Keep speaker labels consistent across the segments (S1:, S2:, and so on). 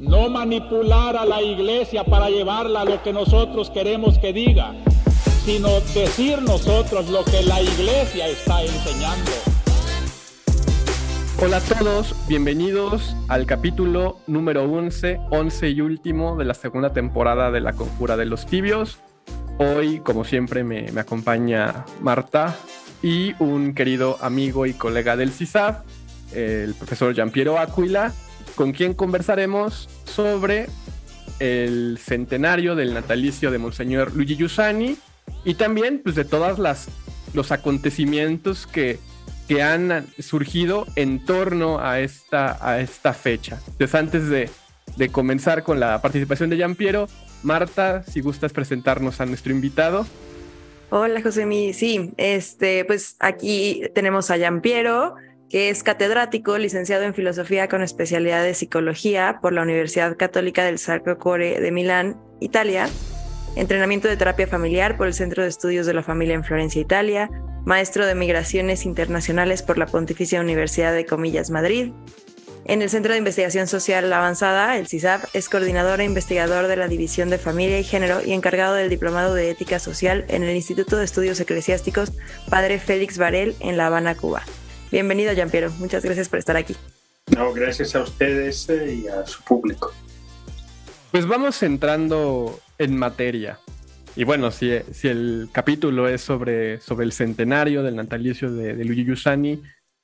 S1: no manipular a la iglesia para llevarla a lo que nosotros queremos que diga, sino decir nosotros lo que la iglesia está enseñando.
S2: Hola a todos, bienvenidos al capítulo número 11, 11 y último de la segunda temporada de La Conjura de los Tibios. Hoy, como siempre, me, me acompaña Marta y un querido amigo y colega del CISAF, el profesor Giampiero Aquila, con quien conversaremos sobre el centenario del natalicio de Monseñor Luigi Giussani y también pues, de todas las los acontecimientos que, que han surgido en torno a esta, a esta fecha. Entonces, antes de, de comenzar con la participación de Giampiero, Marta, si gustas presentarnos a nuestro invitado.
S3: Hola, José Sí, este, pues aquí tenemos a Giampiero, que es catedrático, licenciado en filosofía con especialidad de psicología por la Universidad Católica del Sacro Cuore de Milán, Italia, entrenamiento de terapia familiar por el Centro de Estudios de la Familia en Florencia, Italia, maestro de migraciones internacionales por la Pontificia Universidad de Comillas, Madrid. En el Centro de Investigación Social Avanzada, el CISAP, es coordinador e investigador de la División de Familia y Género y encargado del Diplomado de Ética Social en el Instituto de Estudios Eclesiásticos Padre Félix Varel en La Habana, Cuba. Bienvenido, Giampiero. Muchas gracias por estar aquí.
S4: No, gracias a ustedes eh, y a su público.
S2: Pues vamos entrando en materia. Y bueno, si, si el capítulo es sobre, sobre el centenario del natalicio de, de Luigi Giussani,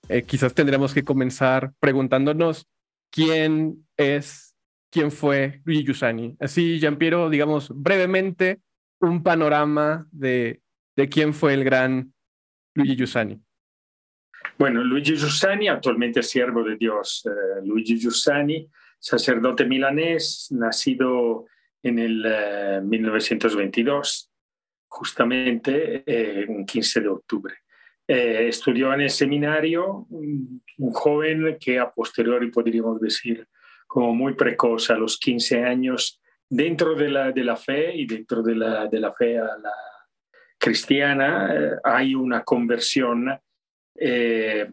S2: eh, quizás tendremos que comenzar preguntándonos quién es, quién fue Luigi Giussani. Así, Giampiero, digamos brevemente un panorama de, de quién fue el gran Luigi Giussani.
S4: Bueno, Luigi Giussani, actualmente siervo de Dios. Eh, Luigi Giussani, sacerdote milanés, nacido en el eh, 1922, justamente eh, un 15 de octubre. Eh, estudió en el seminario, un, joven que a posteriori podríamos decir como muy precoz, a los 15 años, dentro de la, de la fe y dentro de la, de la fe a la cristiana, eh, hay una conversión eh,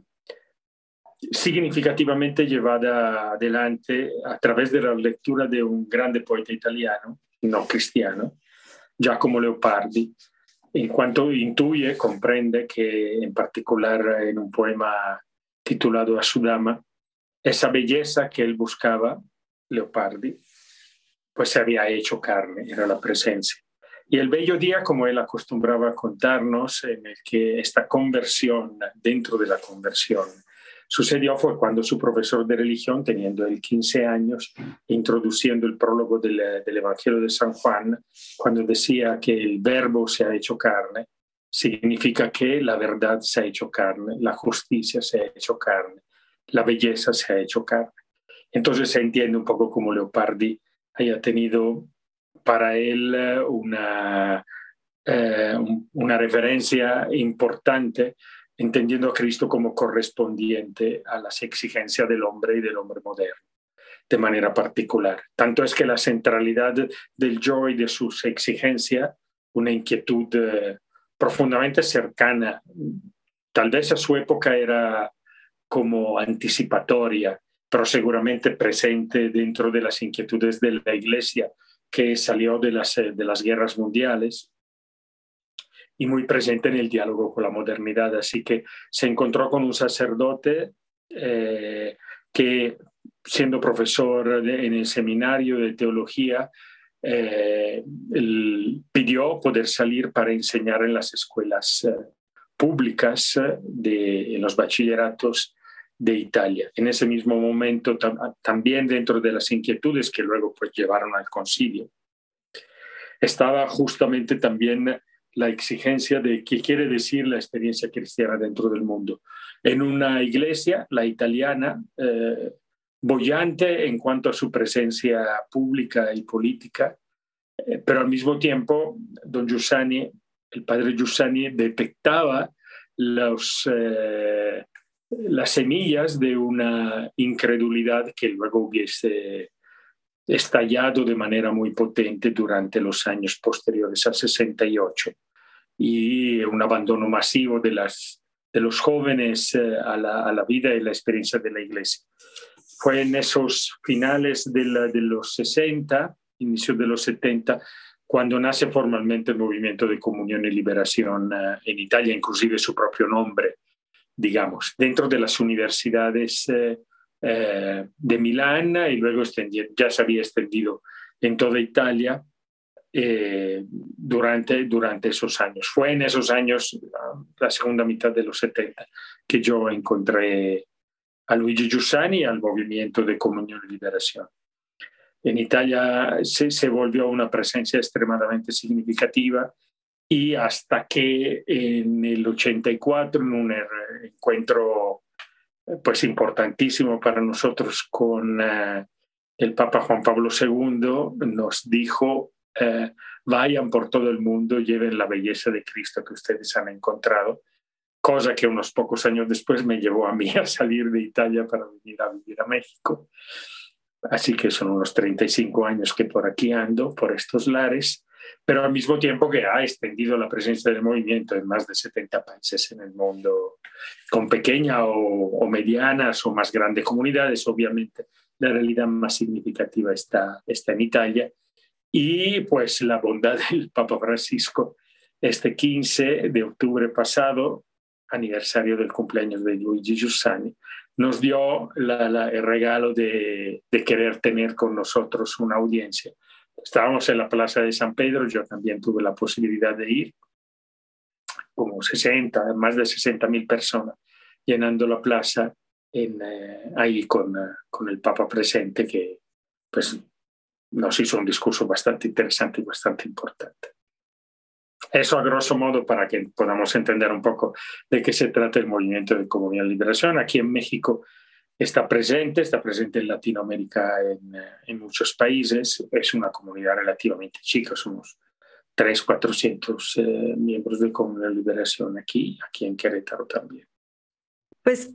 S4: significativamente llevada adelante a través de la lectura de un grande poeta italiano, no cristiano, Giacomo Leopardi, en cuanto intuye, comprende que en particular en un poema titulado A su dama, esa belleza que él buscaba, Leopardi, pues se había hecho carne, era la presencia. Y el bello día, como él acostumbraba contarnos, en el que esta conversión, dentro de la conversión, sucedió fue cuando su profesor de religión, teniendo él 15 años, introduciendo el prólogo del, del, Evangelio de San Juan, cuando decía que el verbo se ha hecho carne, significa que la verdad se ha hecho carne, la justicia se ha hecho carne, la belleza se ha hecho carne. Entonces se entiende un poco como Leopardi haya tenido para él una, eh, una referencia importante, entendiendo a Cristo como correspondiente a las exigencias del hombre y del hombre moderno, de manera particular. Tanto es que la centralidad del yo y de sus exigencias, una inquietud eh, profundamente cercana, tal vez a su época era como anticipatoria, pero seguramente presente dentro de las inquietudes de la Iglesia, que salió de las, de las guerras mundiales y muy presente en el diálogo con la modernidad. Así que se encontró con un sacerdote eh, que, siendo profesor de, en el seminario de teología, eh, pidió poder salir para enseñar en las escuelas eh, públicas, de, en los bachilleratos de Italia. En ese mismo momento, tam también dentro de las inquietudes que luego pues, llevaron al concilio, estaba justamente también la exigencia de qué quiere decir la experiencia cristiana dentro del mundo. En una iglesia, la italiana, eh, bollante en cuanto a su presencia pública y política, eh, pero al mismo tiempo, don Giussani, el padre Giussani, detectaba los, eh, las semillas de una incredulidad que luego hubiese estallado de manera muy potente durante los años posteriores al 68 y un abandono masivo de, las, de los jóvenes a la, a la vida y la experiencia de la iglesia. fue en esos finales de, de los 60, inicio de los 70, cuando nace formalmente el movimiento de comunión y liberación eh, en Italia, inclusive su propio nombre, digamos, dentro de las universidades eh, eh, de Milán y luego ya se había extendido en toda Italia durante, durante esos años. Fue en esos años, la segunda mitad de los 70, que yo encontré a Luigi Giussani y al movimiento de comunión y liberación. En Italia se, se volvió una presencia extremadamente significativa y hasta que en el 84, en un encuentro pues importantísimo para nosotros con uh, el Papa Juan Pablo II, nos dijo, uh, vayan por todo el mundo, lleven la belleza de Cristo que ustedes han encontrado, cosa que unos pocos años después me llevó a mí a salir de Italia para venir a vivir a México. Así que son unos 35 años que por aquí ando, por estos lares, pero al mismo tiempo que ha extendido la presencia del movimiento en más de 70 países en el mundo, con pequeñas o, medianas o más grandes comunidades. Obviamente, la realidad más significativa está, está en Italia. Y pues la bondad del Papa Francisco, este 15 de octubre pasado, aniversario del cumpleaños de Luigi Giussani, nos dio el regalo de, querer tener con nosotros una audiencia. Estábamos en la Plaza de San Pedro, yo también tuve la posibilidad de ir, como 60, más de 60 mil personas, llenando la plaza en, eh, ahí con, con el Papa presente, que pues nos hizo un discurso bastante interesante y bastante importante. Eso a grosso modo para que podamos entender un poco de qué se trata el movimiento de comunidad liberación. Aquí en México está presente, está presente en Latinoamérica en, en muchos países. Es una comunidad relativamente chica, somos 3, 400 eh, miembros de comunidad de liberación aquí, aquí en Querétaro también.
S3: Pues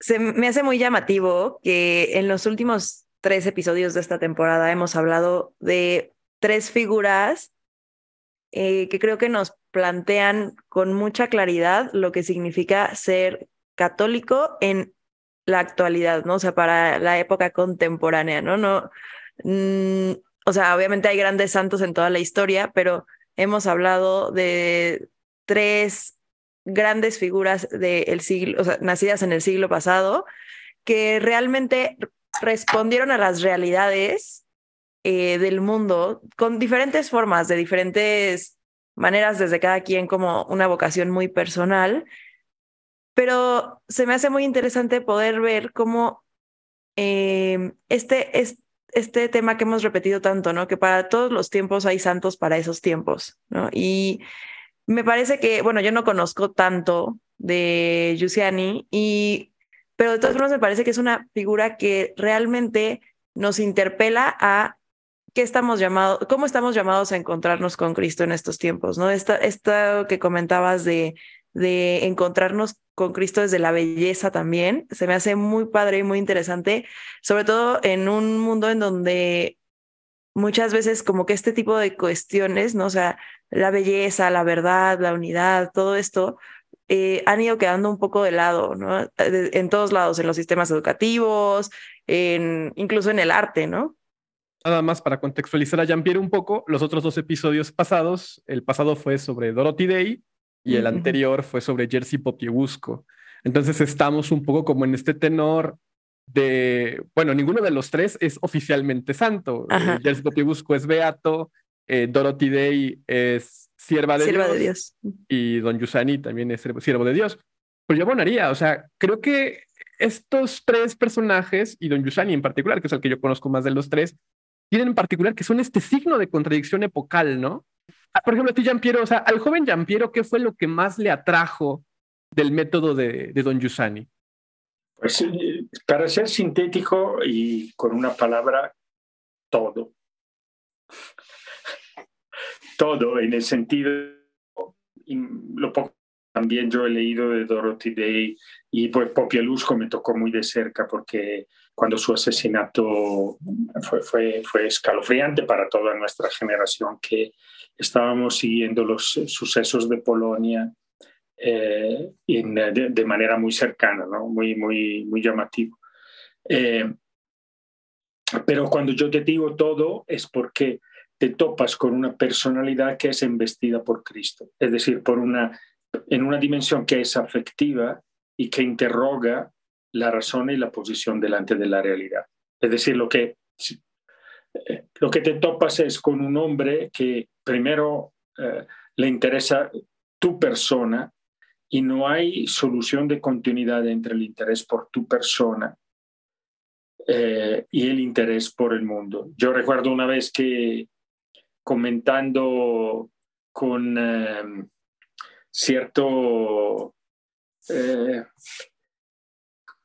S3: se me hace muy llamativo que en los últimos tres episodios de esta temporada hemos hablado de tres figuras eh, que creo que nos plantean con mucha claridad lo que significa ser católico en la actualidad, ¿no? O sea, para la época contemporánea, ¿no? no mm, o sea, obviamente hay grandes santos en toda la historia, pero hemos hablado de tres grandes figuras del siglo, o sea, nacidas en el siglo pasado, que realmente respondieron a las realidades eh, del mundo con diferentes formas, de diferentes maneras, desde cada quien como una vocación muy personal, pero se me hace muy interesante poder ver cómo eh, este, este, este tema que hemos repetido tanto, ¿no? Que para todos los tiempos hay santos para esos tiempos, ¿no? Y me parece que, bueno, yo no conozco tanto de Giussiani, y, pero de todas formas me parece que es una figura que realmente nos interpela a qué estamos llamados, cómo estamos llamados a encontrarnos con Cristo en estos tiempos, ¿no? Esta, esta que comentabas de, de encontrarnos con Cristo desde la belleza también, se me hace muy padre y muy interesante, sobre todo en un mundo en donde muchas veces como que este tipo de cuestiones, ¿no? O sea, la belleza, la verdad, la unidad, todo esto, eh, han ido quedando un poco de lado, ¿no? En todos lados, en los sistemas educativos, en, incluso en el arte, ¿no?
S2: Nada más para contextualizar a Jean-Pierre un poco, los otros dos episodios pasados, el pasado fue sobre Dorothy Day y el anterior fue sobre Jerzy Popiebusco. Entonces estamos un poco como en este tenor de, bueno, ninguno de los tres es oficialmente santo. Eh, Jerzy Popiebusco es beato, eh, Dorothy Day es sierva de, Dios,
S3: de Dios,
S2: y Don Yusani también es siervo de Dios. Pero yo abonaría, o sea, creo que estos tres personajes, y Don Yusani en particular, que es el que yo conozco más de los tres, tienen en particular que son este signo de contradicción epocal, ¿no? Ah, por ejemplo, a ti, Giampiero, o sea, al joven Giampiero, ¿qué fue lo que más le atrajo del método de, Don Giussani?
S4: Pues para ser sintético y con una palabra, todo. todo, en el sentido, lo poco también yo he leído de Dorothy Day y pues Popialusco me tocó muy de cerca porque cuando su asesinato fue, fue, fue escalofriante para toda nuestra generación que estábamos siguiendo los sucesos de Polonia eh, de, manera muy cercana, ¿no? muy, muy, muy llamativo. Eh, pero cuando yo te digo todo es porque te topas con una personalidad que es embestida por Cristo, es decir, por una, en una dimensión que es afectiva y que interroga la razón y la posición delante de la realidad. Es decir, lo que, eh, lo que te topas es con un hombre que primero eh, le interesa tu persona y no hay solución de continuidad entre el interés por tu persona eh, y el interés por el mundo. Yo recuerdo una vez que comentando con cierto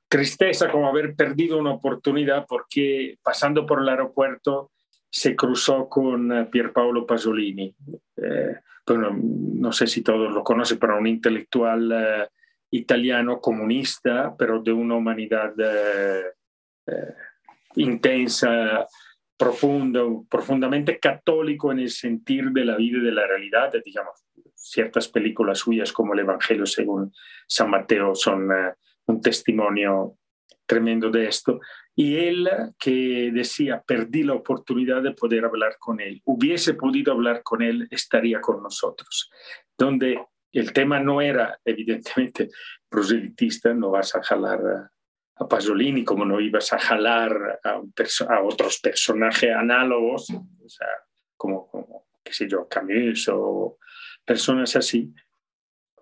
S4: tristeza como haber perdido una oportunidad porque pasando por el aeropuerto se cruzó con eh, Pierpaolo Pasolini. bueno, no sé si todos lo conocen, pero un intelectual italiano comunista, pero de una humanidad intensa, profundo, profundamente católico en el sentir de la vida y de la realidad, digamos, ciertas películas suyas como el Evangelio según San Mateo son uh, un testimonio tremendo de esto. Y él que decía, perdí la oportunidad de poder hablar con él. Hubiese podido hablar con él, estaría con nosotros. Donde el tema no era, evidentemente, proselitista, no vas a jalar a Pasolini, como no ibas a jalar a, a otros personajes análogos, o sea, como, como, qué sé yo, Camus o personas así.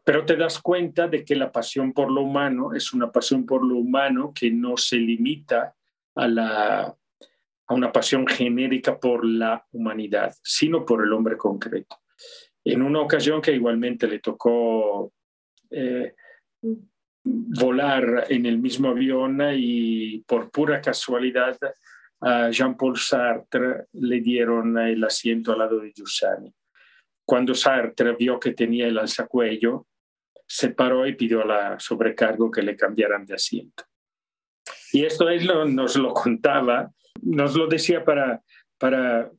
S4: Pero te das cuenta de que la pasión por lo humano es una pasión por lo humano que no se limita a, la, a una pasión genérica por la humanidad, sino por el hombre concreto. En una ocasión que igualmente le tocó eh, volar en el mismo avión y por pura casualidad a Jean-Paul Sartre le dieron el asiento al lado de Giussani. Cuando Sartre vio que tenía el alzacuello, se paró y pidió a la sobrecargo que le cambiaran de asiento. Y esto él nos lo contaba, nos lo decía para, para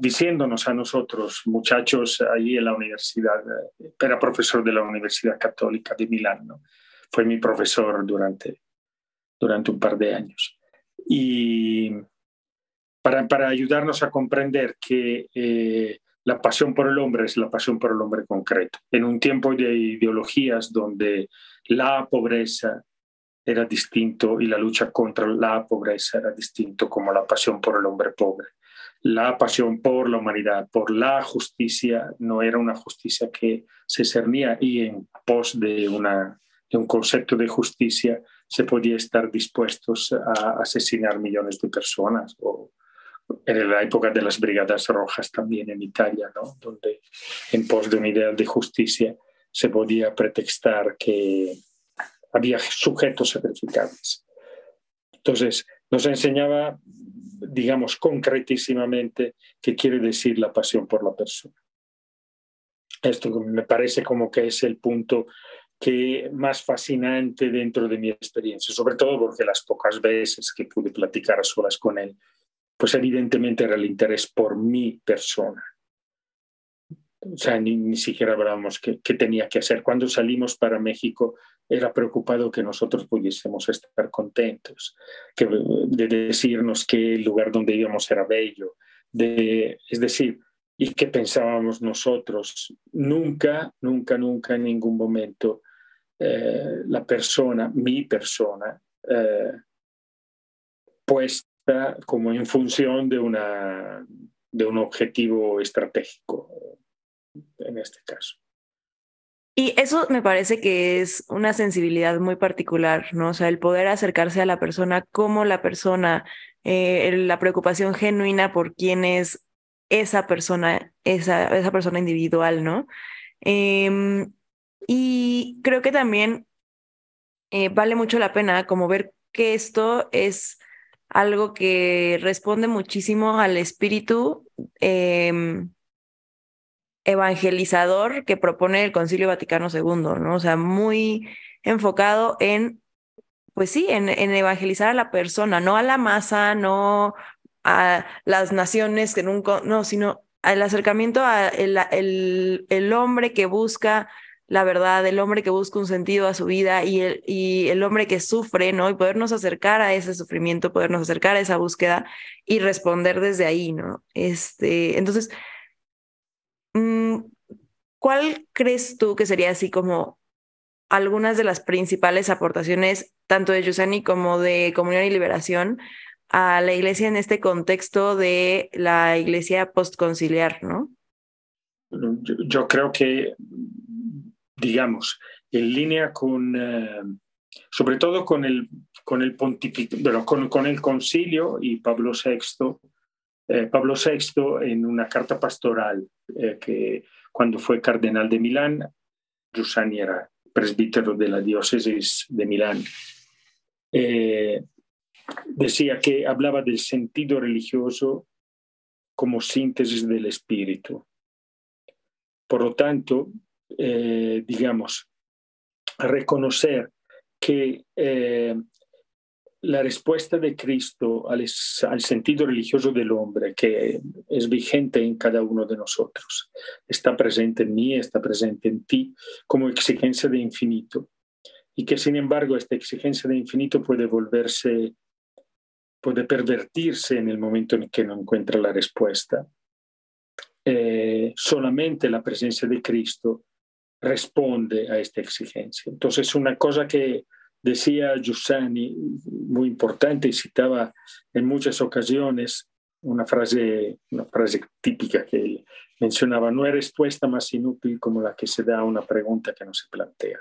S4: diciéndonos a nosotros, muchachos, allí en la universidad, eh, era profesor de la Universidad Católica de Milán, fue mi profesor durante, durante un par de años. Y para, para ayudarnos a comprender que eh, la pasión por el hombre es la pasión por el hombre concreto, en un tiempo de ideologías donde la pobreza era distinto y la lucha contra la pobreza era distinto como la pasión por el hombre pobre. La pasión por la humanidad, por la justicia, no era una justicia que se cernía y en pos de, de un concepto de justicia se podía estar dispuestos a asesinar millones de personas o en la época de las brigadas rojas también en Italia, ¿no? donde en pos de una idea de justicia se podía pretextar que había sujetos sacrificables. Entonces, nos enseñaba, digamos, concretísimamente qué quiere decir la pasión por la persona. Esto me parece como que es el punto que más fascinante dentro de mi experiencia, sobre todo porque las pocas veces que pude platicar a solas con él, pues evidentemente era el interés por mi persona, o sea, ni, siquiera hablábamos qué, tenía que hacer. Cuando salimos para México, era preocupado que nosotros pudiésemos estar contentos, que, de decirnos que el lugar donde íbamos era bello, de, es decir, y que pensábamos nosotros. Nunca, nunca, nunca en ningún momento eh, la persona, mi persona, eh, como en función de, una, de un objetivo estratégico en este caso.
S3: Y eso me parece que es una sensibilidad muy particular, ¿no? O sea, el poder acercarse a la persona como la persona, eh, la preocupación genuina por quién es esa persona, esa, esa persona individual, ¿no? Em, y creo que también eh, vale mucho la pena como ver que esto es algo que responde muchísimo al espíritu em, evangelizador que propone el Concilio Vaticano II, ¿no? O sea, muy enfocado en, pues sí, en, evangelizar a la persona, no a la masa, no a las naciones que nunca, no, sino al acercamiento a el, el, hombre que busca la verdad, el hombre que busca un sentido a su vida y el, y el hombre que sufre, ¿no? Y podernos acercar a ese sufrimiento, podernos acercar a esa búsqueda y responder desde ahí, ¿no? Este, entonces, mm, ¿cuál crees tú que sería así como algunas de las principales aportaciones, tanto de Yusani como de Comunión y Liberación, a la iglesia en este contexto de la iglesia postconciliar, ¿no?
S4: Yo, creo que digamos, en línea con, eh, sobre todo con el, con el bueno, con, con, el concilio y Pablo VI, eh, Pablo VI en una carta pastoral eh, que cuando fue cardenal de Milán, Giussani era presbítero de la diócesis de Milán, decía que hablaba del sentido religioso como síntesis del espíritu. Por lo tanto, eh, digamos, reconocer que eh, la respuesta de Cristo al, sentido religioso del hombre, que es vigente en cada uno de nosotros, está presente en mí, está presente en ti, como exigencia de infinito, y que sin embargo esta exigencia de infinito puede volverse, puede pervertirse en el momento en que no encuentra la respuesta. Eh, solamente la presencia de Cristo responde a esta exigencia. Entonces, una cosa que decía Giussani, muy importante, y citaba en muchas ocasiones una frase, una frase típica que mencionaba, no hay respuesta más inútil como la que se da a una pregunta que no se plantea.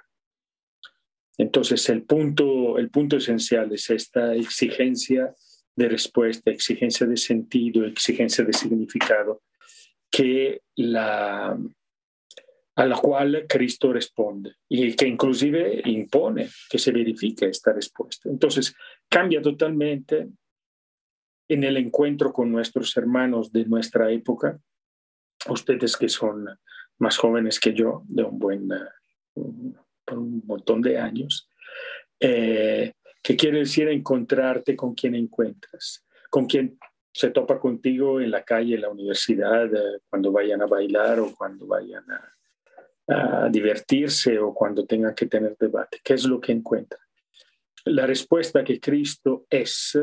S4: Entonces, el punto, el punto esencial es esta exigencia de respuesta, exigencia de sentido, exigencia de significado, que la, a la cual Cristo responde y que inclusive impone que se verifique esta respuesta. Entonces, cambia totalmente en el encuentro con nuestros hermanos de nuestra época, ustedes que son más jóvenes que yo, de un buen, un montón de años, eh, que quiere decir encontrarte con quien encuentras, con quien se topa contigo en la calle, en la universidad, eh, cuando vayan a bailar o cuando vayan a, a divertirse o cuando tengan que tener debate. ¿Qué es lo que encuentra? La respuesta que Cristo es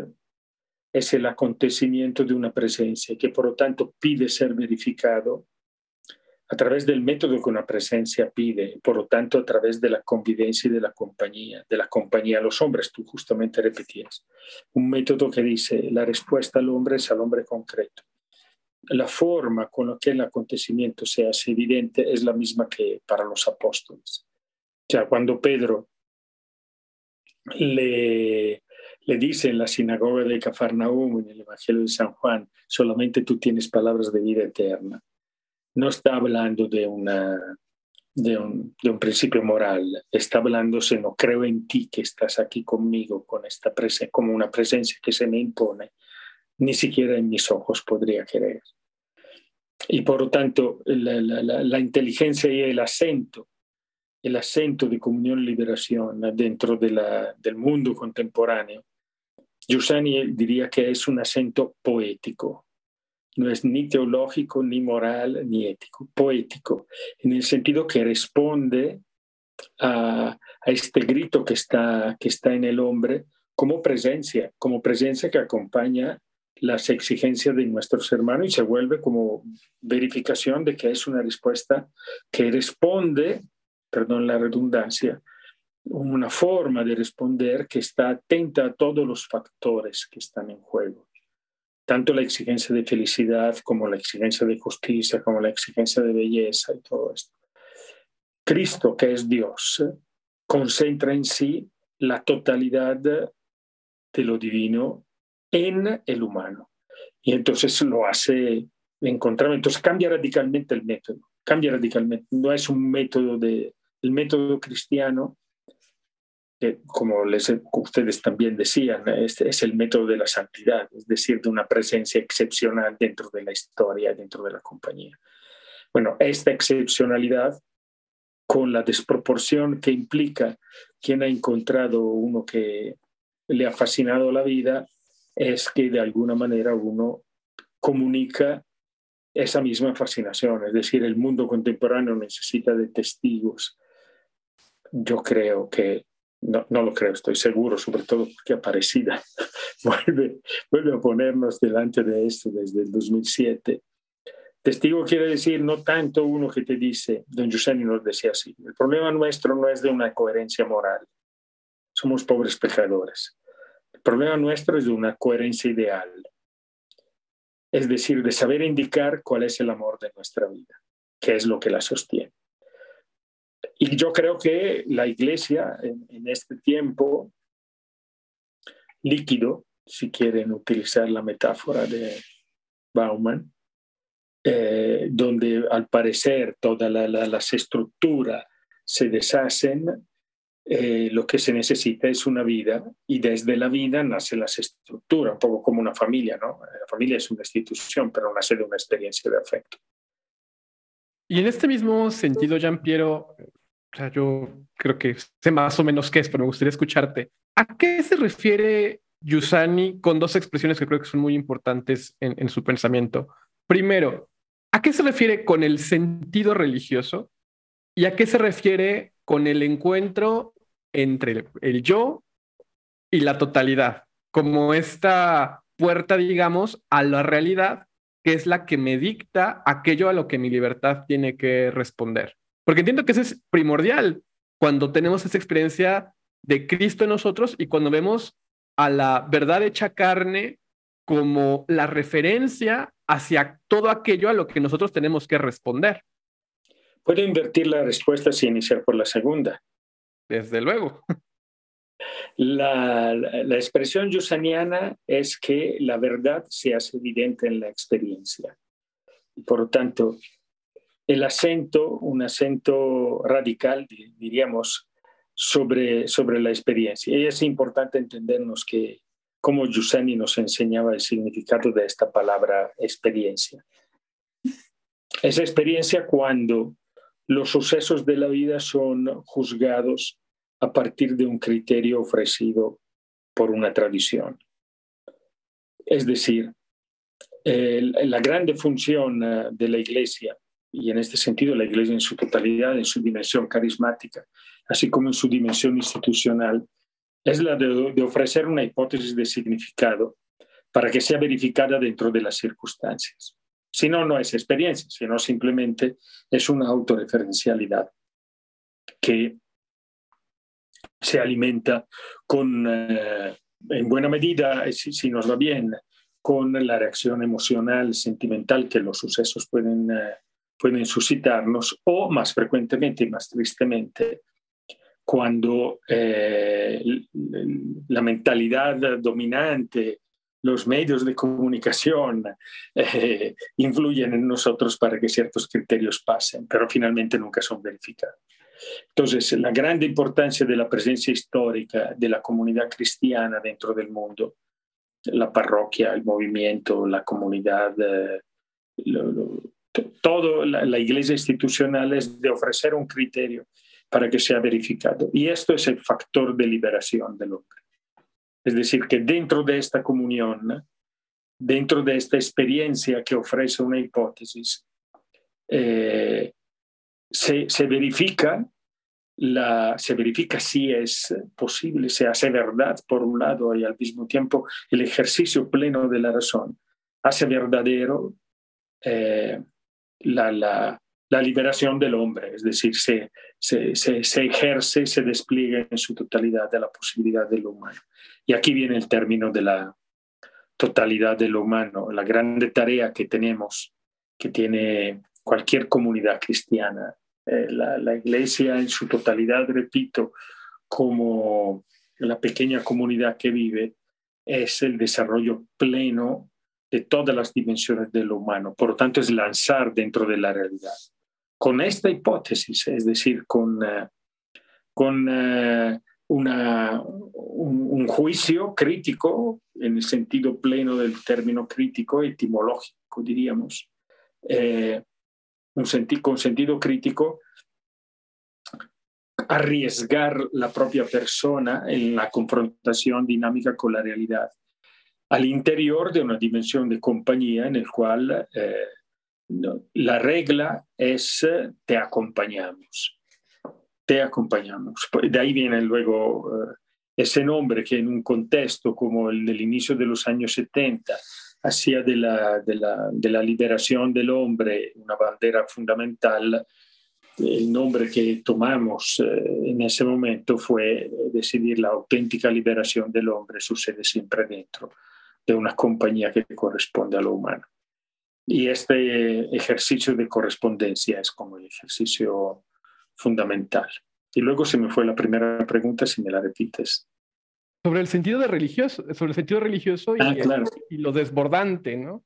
S4: es el acontecimiento de una presencia que por lo tanto pide ser verificado a través del método que una presencia pide, por lo tanto a través de la convivencia y de la compañía, de la compañía a los hombres, tú justamente repetías. Un método que dice la respuesta al hombre es al hombre concreto la forma con la que el acontecimiento se hace evidente es la misma que para los apóstoles. O sea, cuando Pedro le, le dice en la sinagoga de Cafarnaúm, en el Evangelio de San Juan, solamente tú tienes palabras de vida eterna, no está hablando de, una, de, un, de un principio moral, está hablando, no creo en ti que estás aquí conmigo, con esta como una presencia que se me impone, ni siquiera en mis ojos podría querer. Y por lo tanto, la, inteligencia y el acento, el acento de comunión y liberación dentro de del mundo contemporáneo, Giussani diría que es un acento poético. No es ni teológico, ni moral, ni ético, poético, en el sentido que responde a, a este grito que está, que está en el hombre como presencia, como presencia que acompaña las exigencias de nuestros hermanos y se vuelve como verificación de que es una respuesta que responde, perdón la redundancia, una forma de responder que está atenta a todos los factores que están en juego, tanto la exigencia de felicidad como la exigencia de justicia, como la exigencia de belleza y todo esto. Cristo, que es Dios, concentra en sí la totalidad de lo divino en el humano. Y entonces lo hace encontrar, entonces cambia radicalmente el método, cambia radicalmente. No es un método de, el método cristiano, que como les, ustedes también decían, este es el método de la santidad, es decir, de una presencia excepcional dentro de la historia, dentro de la compañía. Bueno, esta excepcionalidad con la desproporción que implica quien ha encontrado uno que le ha fascinado la vida, es que de alguna manera uno comunica esa misma fascinación, es decir, el mundo contemporáneo necesita de testigos yo creo que, no, no, lo creo, estoy seguro, sobre todo porque Aparecida vuelve, vuelve a ponernos delante de esto desde el 2007. Testigo quiere decir no tanto uno que te dice, don Giuseppe nos decía así, el problema nuestro no es de una coherencia moral, somos pobres pecadores. Problema nuestro es de una coherencia ideal, es decir, de saber indicar cuál es el amor de nuestra vida, qué es lo que la sostiene. Y yo creo que la iglesia en, este tiempo líquido, si quieren utilizar la metáfora de Bauman, eh, donde al parecer todas las estructuras se deshacen, eh, lo que se necesita es una vida y desde la vida nace las estructuras, un poco como una familia, ¿no? La familia es una institución, pero nace de una experiencia de afecto.
S2: Y en este mismo sentido, Jean Piero, o sea, yo creo que sé más o menos qué es, pero me gustaría escucharte. ¿A qué se refiere Yusani con dos expresiones que creo que son muy importantes en, en su pensamiento? Primero, ¿a qué se refiere con el sentido religioso? ¿Y a qué se refiere con el encuentro entre el yo y la totalidad? Como esta puerta, digamos, a la realidad, que es la que me dicta aquello a lo que mi libertad tiene que responder. Porque entiendo que eso es primordial cuando tenemos esa experiencia de Cristo en nosotros y cuando vemos a la verdad hecha carne como la referencia hacia todo aquello a lo que nosotros tenemos que responder.
S4: Puedo invertir la respuesta sin iniciar por la segunda.
S2: Desde luego.
S4: La, la, expresión yusaniana es que la verdad se hace evidente en la experiencia. Por lo tanto, el acento, un acento radical, diríamos, sobre, sobre la experiencia. Y es importante entendernos que, como Giussani nos enseñaba el significado de esta palabra experiencia. Esa experiencia cuando los sucesos de la vida son juzgados a partir de un criterio ofrecido por una tradición. Es decir, la grande función eh, de la Iglesia y en este sentido la Iglesia en su totalidad, en su dimensión carismática, así como en su dimensión institucional, es la de, ofrecer una hipótesis de significado para que sea verificada dentro de las circunstancias. Si no, no es experiencia, sino simplemente es una autorreferencialidad que se alimenta con, eh, en buena medida, si, si, nos va bien, con la reacción emocional, sentimental que los sucesos pueden eh, pueden suscitarnos o más frecuentemente y más tristemente cuando eh, la mentalidad dominante, los medios de comunicación eh, influyen en nosotros para que ciertos criterios pasen, pero finalmente nunca son verificados. Entonces, la grande importancia de la presencia histórica de la comunidad cristiana dentro del mundo, la parroquia, el movimiento, la comunidad, eh, todo la, iglesia institucional es de ofrecer un criterio para que sea verificado. Y esto es el factor de liberación del hombre. Es decir, que dentro de esta comunión, dentro de esta experiencia que ofrece una hipótesis, eh, se, verifica la, se verifica si es posible, se hace verdad por un lado y al mismo tiempo el ejercicio pleno de la razón hace verdadero eh, la, la liberación del hombre, es decir, se, se, se, ejerce, se despliega en su totalidad de la posibilidad de lo humano. Y aquí viene el término de la totalidad de lo humano, la grande tarea que tenemos, que tiene cualquier comunidad cristiana. Eh, la, la, iglesia en su totalidad, repito, como la pequeña comunidad que vive, es el desarrollo pleno de todas las dimensiones de lo humano. Por lo tanto, es lanzar dentro de la realidad. Con esta hipótesis, es decir, con, eh, con una, un, juicio crítico, en el sentido pleno del término crítico, etimológico, diríamos, eh, un senti con sentido crítico, arriesgar la propia persona en la confrontación dinámica con la realidad al interior de una dimensión de compañía en el cual eh, la regla es te acompañamos. te acompañamos. Pues, de ahí viene luego eh, ese nombre que en un contexto como el del inicio de los años 70 hacía de la, de la, de la liberación del hombre una bandera fundamental, el nombre que tomamos eh, en ese momento fue decidir la auténtica liberación del hombre sucede siempre dentro de una compañía que corresponde a lo humano. Y este ejercicio de correspondencia es como el ejercicio fundamental. Y luego se me fue la primera pregunta, si me la repites.
S2: Sobre el sentido de religioso, sobre el sentido religioso y,
S4: Ah, claro.
S2: y lo desbordante, ¿no?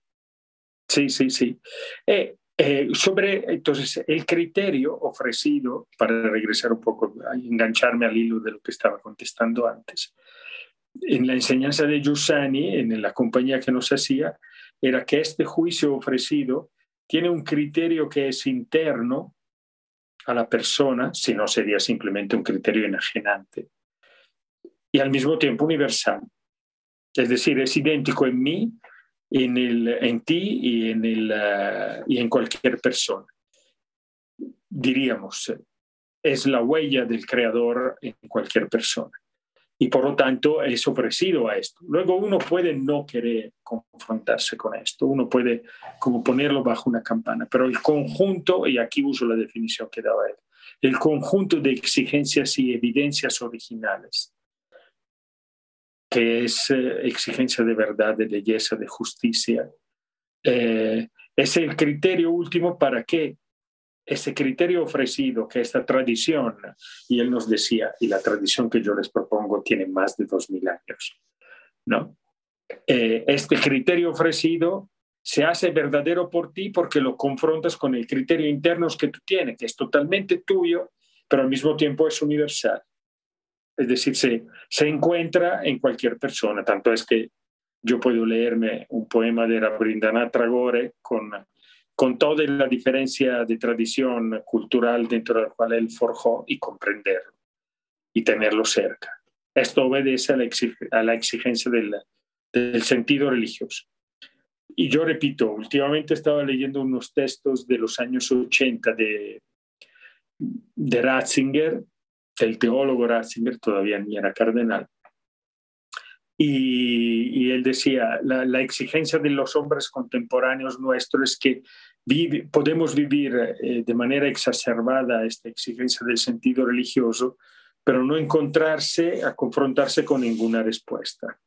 S4: Sí, sí, sí. Eh, eh, sobre entonces el criterio ofrecido, para regresar un poco, a engancharme al hilo de lo que estaba contestando antes, en la enseñanza de Giussani, en la compañía que nos hacía, era que este juicio ofrecido tiene un criterio que es interno a la persona, si no sería simplemente un criterio enajenante, y al mismo tiempo universal. Es decir, es idéntico en mí, en, el, en ti y en, el, y en cualquier persona. Diríamos, es la huella del creador en cualquier persona. Y por lo tanto es ofrecido a esto. Luego uno puede no querer confrontarse con esto, uno puede como ponerlo bajo una campana, pero el conjunto, y aquí uso la definición que daba él, el conjunto de exigencias y evidencias originales que es eh, exigencia de verdad, de belleza, de justicia. Eh, es el criterio último para que ese criterio ofrecido, que esta tradición, y él nos decía, y la tradición que yo les propongo tiene más de dos mil años, ¿no? Eh, este criterio ofrecido se hace verdadero por ti porque lo confrontas con el criterio interno que tú tienes, que es totalmente tuyo, pero al mismo tiempo es universal. Es decir, se, se encuentra en cualquier persona. Tanto es que yo puedo leerme un poema de Rabindranath Tagore con, con toda la diferencia de tradición cultural dentro de la cual él forjó y comprenderlo y tenerlo cerca. Esto obedece a la, a la exigencia del, sentido religioso. Y yo repito, últimamente estaba leyendo unos textos de los años 80 de, de Ratzinger, el teólogo Ratzinger todavía ni era cardenal. Y, y él decía, la, la, exigencia de los hombres contemporáneos nuestros es que vive, podemos vivir eh, de manera exacerbada esta exigencia del sentido religioso, pero no encontrarse a confrontarse con ninguna respuesta.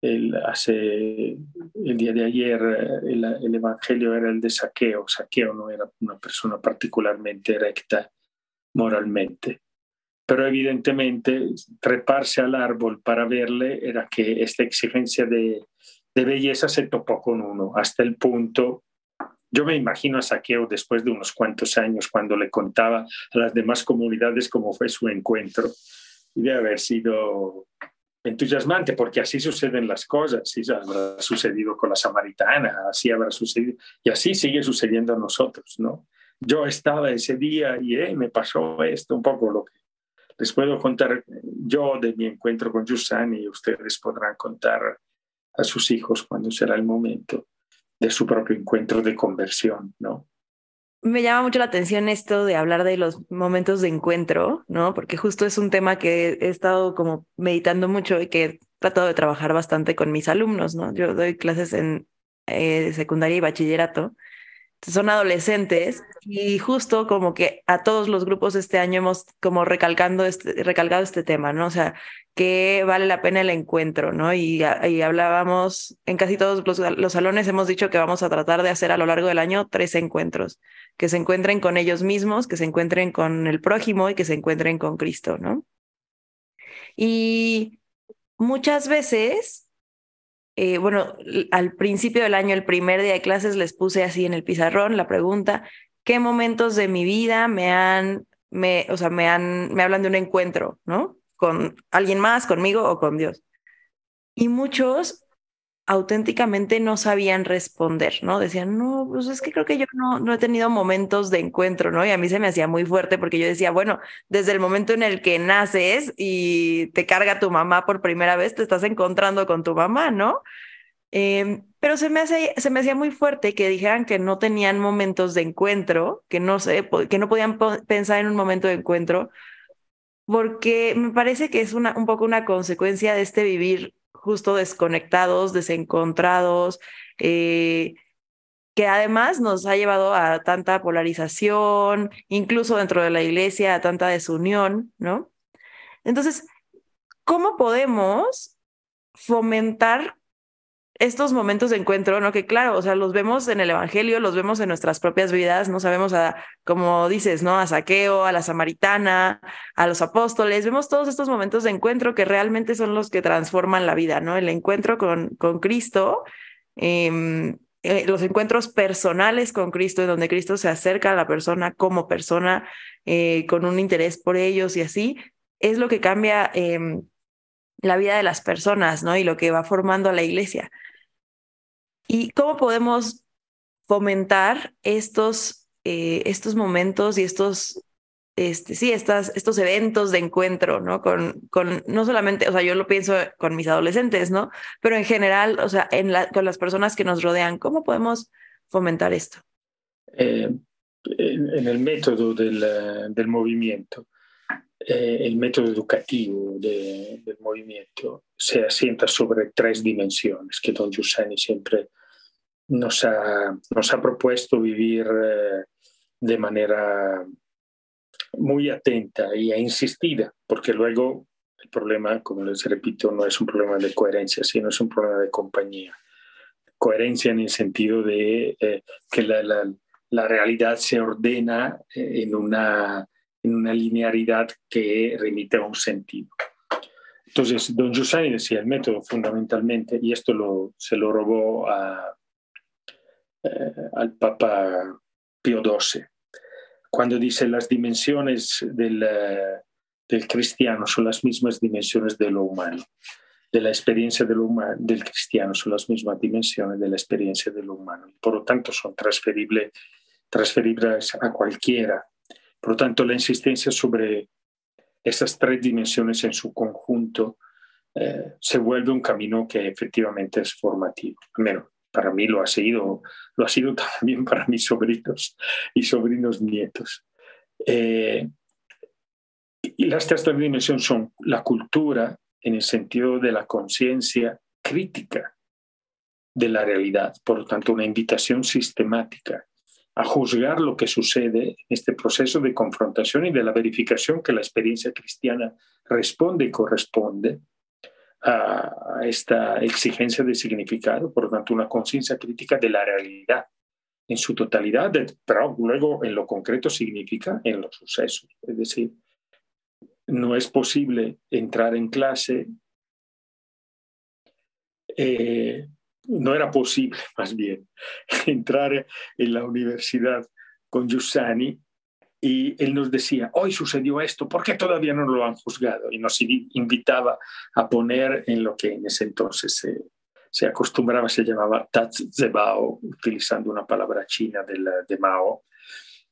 S4: El, hace, el día de ayer el, el, Evangelio era el de Saqueo. Saqueo no era una persona particularmente recta moralmente pero evidentemente treparse al árbol para verle era que esta exigencia de, de, belleza se topó con uno, hasta el punto, yo me imagino a Saqueo después de unos cuantos años cuando le contaba a las demás comunidades cómo fue su encuentro, y de haber sido entusiasmante, porque así suceden las cosas, así habrá sucedido con la samaritana, así habrá sucedido, y así sigue sucediendo a nosotros, ¿no? Yo estaba ese día y me pasó esto, un poco lo que les puedo contar yo de mi encuentro con Yusan y ustedes podrán contar a sus hijos cuando será el momento de su propio encuentro de conversión, ¿no?
S3: Me llama mucho la atención esto de hablar de los momentos de encuentro, ¿no? Porque justo es un tema que he estado como meditando mucho y que he tratado de trabajar bastante con mis alumnos, ¿no? Yo doy clases en eh, secundaria y bachillerato son adolescentes y justo como que a todos los grupos este año hemos como recalcando este, recalcado este tema, ¿no? O sea, que vale la pena el encuentro, ¿no? Y, y hablábamos, en casi todos los, los, salones hemos dicho que vamos a tratar de hacer a lo largo del año tres encuentros, que se encuentren con ellos mismos, que se encuentren con el prójimo y que se encuentren con Cristo, ¿no? Y muchas veces eh, bueno, al principio del año, el primer día de clases, les puse así en el pizarrón la pregunta, ¿qué momentos de mi vida me han, me, o sea, me han, me hablan de un encuentro, ¿no? Con alguien más, conmigo o con Dios. Y muchos auténticamente no sabían responder, ¿no? Decían, no, pues es que creo que yo no, no he tenido momentos de encuentro, ¿no? Y a mí se me hacía muy fuerte porque yo decía, bueno, desde el momento en el que naces y te carga tu mamá por primera vez, te estás encontrando con tu mamá, ¿no? Eh, pero se me, hace, se me hacía muy fuerte que dijeran que no tenían momentos de encuentro, que no, sé, que no podían pensar en un momento de encuentro, porque me parece que es una, un poco una consecuencia de este vivir justo desconectados, desencontrados, eh, que además nos ha llevado a tanta polarización, incluso dentro de la iglesia, a tanta desunión, ¿no? Entonces, ¿cómo podemos fomentar estos momentos de encuentro, ¿no? Que claro, o sea, los vemos en el Evangelio, los vemos en nuestras propias vidas, no sabemos a, como dices, ¿no? A Saqueo, a la Samaritana, a los apóstoles, vemos todos estos momentos de encuentro que realmente son los que transforman la vida, ¿no? El encuentro con, con Cristo, em, eh, los encuentros personales con Cristo, en donde Cristo se acerca a la persona como persona, eh, con un interés por ellos y así, es lo que cambia em, la vida de las personas, ¿no? Y lo que va formando la iglesia. ¿Y cómo podemos fomentar estos, eh, estos momentos y estos, este, sí, estas, estos eventos de encuentro, ¿no? Con, con, no solamente, o sea, yo lo pienso con mis adolescentes, ¿no? Pero en general, o sea, en la, con las personas que nos rodean, ¿cómo podemos fomentar esto?
S4: Eh, en el método del, del movimiento, eh, el método educativo de, del movimiento se asienta sobre tres dimensiones que Don Giussani siempre nos ha, nos ha propuesto vivir eh, de manera muy atenta y insistida, porque luego el problema, como les repito, no es un problema de coherencia, sino es un problema de compañía. Coherencia en el sentido de eh, que la, la, realidad se ordena en, una, en una linearidad que remite a un sentido. Entonces, don Giussani decía, el método fundamentalmente, y esto lo, se lo robó a, eh, al Papa Pío XII, cuando dice las dimensiones del, eh, del, cristiano son las mismas dimensiones de lo humano, de la experiencia de lo humano, del cristiano son las mismas dimensiones de la experiencia de lo humano, por lo tanto son transferibles, transferibles a cualquiera. Por lo tanto, la insistencia sobre esas tres dimensiones en su conjunto eh, se vuelve un camino que efectivamente es formativo. Primero, para mí lo ha sido, lo ha sido también para mis sobrinos y sobrinos nietos. Eh, y las terceras dimensiones son la cultura en el sentido de la conciencia crítica de la realidad, por lo tanto una invitación sistemática a juzgar lo que sucede en este proceso de confrontación y de la verificación que la experiencia cristiana responde y corresponde a esta exigencia de significado, por lo tanto una conciencia crítica de la realidad en su totalidad, pero luego en lo concreto significa en los sucesos. Es decir, no es posible entrar en clase, eh, no era posible más bien entrar en la universidad con Giussani y él nos decía, hoy sucedió esto, ¿por qué todavía no lo han juzgado? Y nos invitaba a poner en lo que en ese entonces se, se acostumbraba, se llamaba Tazebao, utilizando una palabra china de, de Mao,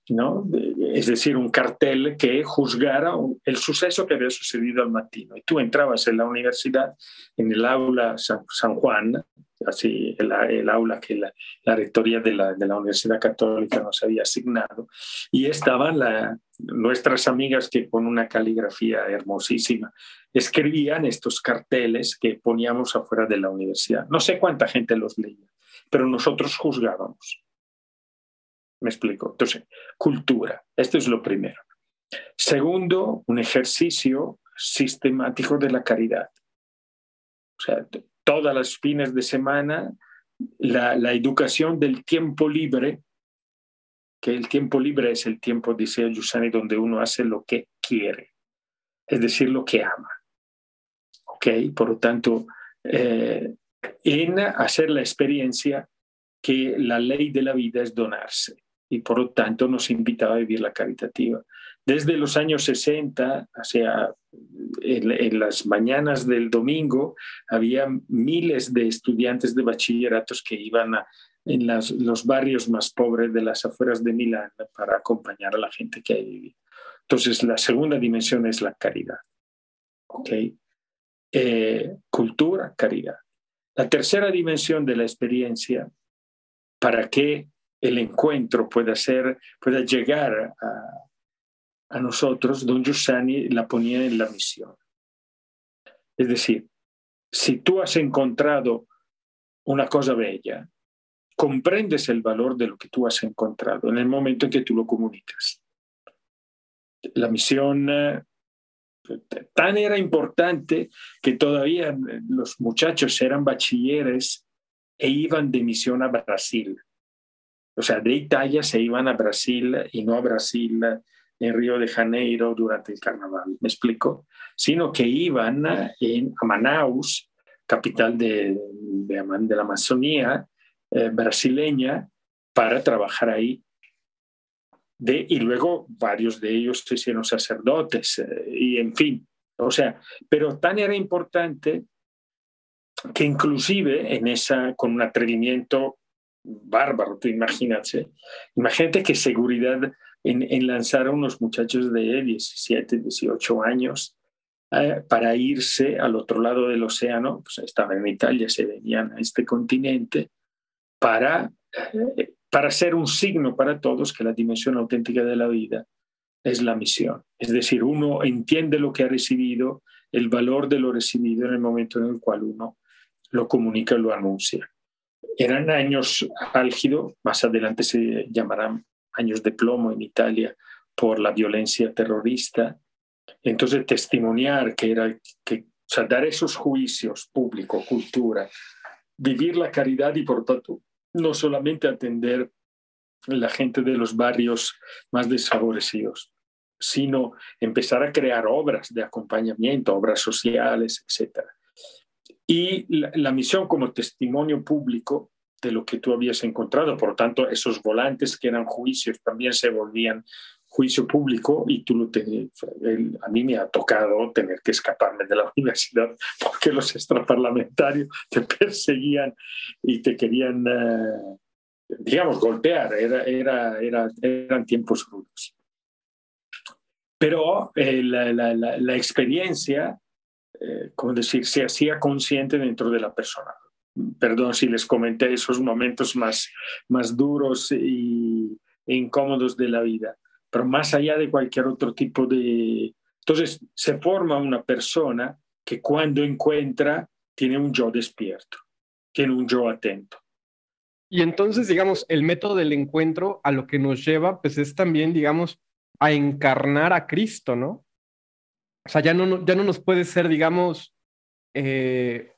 S4: ¿no? es decir, un cartel que juzgara el suceso que había sucedido al matino. Y tú entrabas en la universidad, en el aula San Juan, así el, aula que la, la rectoría de la, de la, Universidad Católica nos había asignado, y estaban la, nuestras amigas que con una caligrafía hermosísima escribían estos carteles que poníamos afuera de la universidad. No sé cuánta gente los leía, pero nosotros juzgábamos. Me explico. Entonces, cultura, esto es lo primero. Segundo, un ejercicio sistemático de la caridad. O sea, todas las fines de semana, la, la, educación del tiempo libre, que el tiempo libre es el tiempo, dice Giussani, donde uno hace lo que quiere, es decir, lo que ama. ¿Ok? Por lo tanto, eh, en hacer la experiencia que la ley de la vida es donarse y por lo tanto nos invitaba a vivir la caritativa. Desde los años 60, hacia en, las mañanas del domingo, había miles de estudiantes de bachilleratos que iban a, en las, los barrios más pobres de las afueras de Milán para acompañar a la gente que ahí vivía. Entonces, la segunda dimensión es la caridad. ¿okay? Eh, cultura, caridad. La tercera dimensión de la experiencia, para que el encuentro pueda, ser, pueda llegar a, a nosotros, don Giussani la ponía en la misión. Es decir, si tú has encontrado una cosa bella, comprendes el valor de lo que tú has encontrado en el momento en que tú lo comunicas. La misión eh, tan era importante que todavía los muchachos eran bachilleres e iban de misión a Brasil. O sea, de Italia se iban a Brasil y no a Brasil en Río de Janeiro durante el carnaval, ¿me explico? Sino que iban en, a Manaus, capital de, de, la Amazonía eh, brasileña, para trabajar ahí. Y luego varios de ellos se hicieron sacerdotes eh, y en fin, o sea, pero tan era importante que inclusive en esa, con un atrevimiento bárbaro, imagínate, imagínate qué seguridad en, lanzar a unos muchachos de 17, 18 años eh, para irse al otro lado del océano, pues estaban en Italia, se venían a este continente, para, eh, para ser un signo para todos que la dimensión auténtica de la vida es la misión. Es decir, uno entiende lo que ha recibido, el valor de lo recibido en el momento en el cual uno lo comunica lo anuncia. Eran años álgidos, más adelante se llamarán años de plomo en Italia por la violencia terrorista. Entonces, testimoniar que era que, o dar esos juicios público, cultura, vivir la caridad y por tanto no solamente atender la gente de los barrios más desfavorecidos, sino empezar a crear obras de acompañamiento, obras sociales, etc. Y la misión como testimonio público de lo que tú habías encontrado. Por lo tanto, esos volantes que eran juicios también se volvían juicio público y tú lo a mí me ha tocado tener que escaparme de la universidad porque los extraparlamentarios te perseguían y te querían, eh, digamos, golpear. Era, era, era, eran tiempos rudos. Pero eh, la, la, la, experiencia, eh, como decir, se hacía consciente dentro de la persona perdón si les comenté esos momentos más, más duros e incómodos de la vida, pero más allá de cualquier otro tipo de... Entonces se forma una persona que cuando encuentra tiene un yo despierto, tiene un yo atento.
S2: Y entonces, digamos, el método del encuentro a lo que nos lleva, pues es también, digamos, a encarnar a Cristo, ¿no? O sea, ya no, ya no nos puede ser, digamos, eh,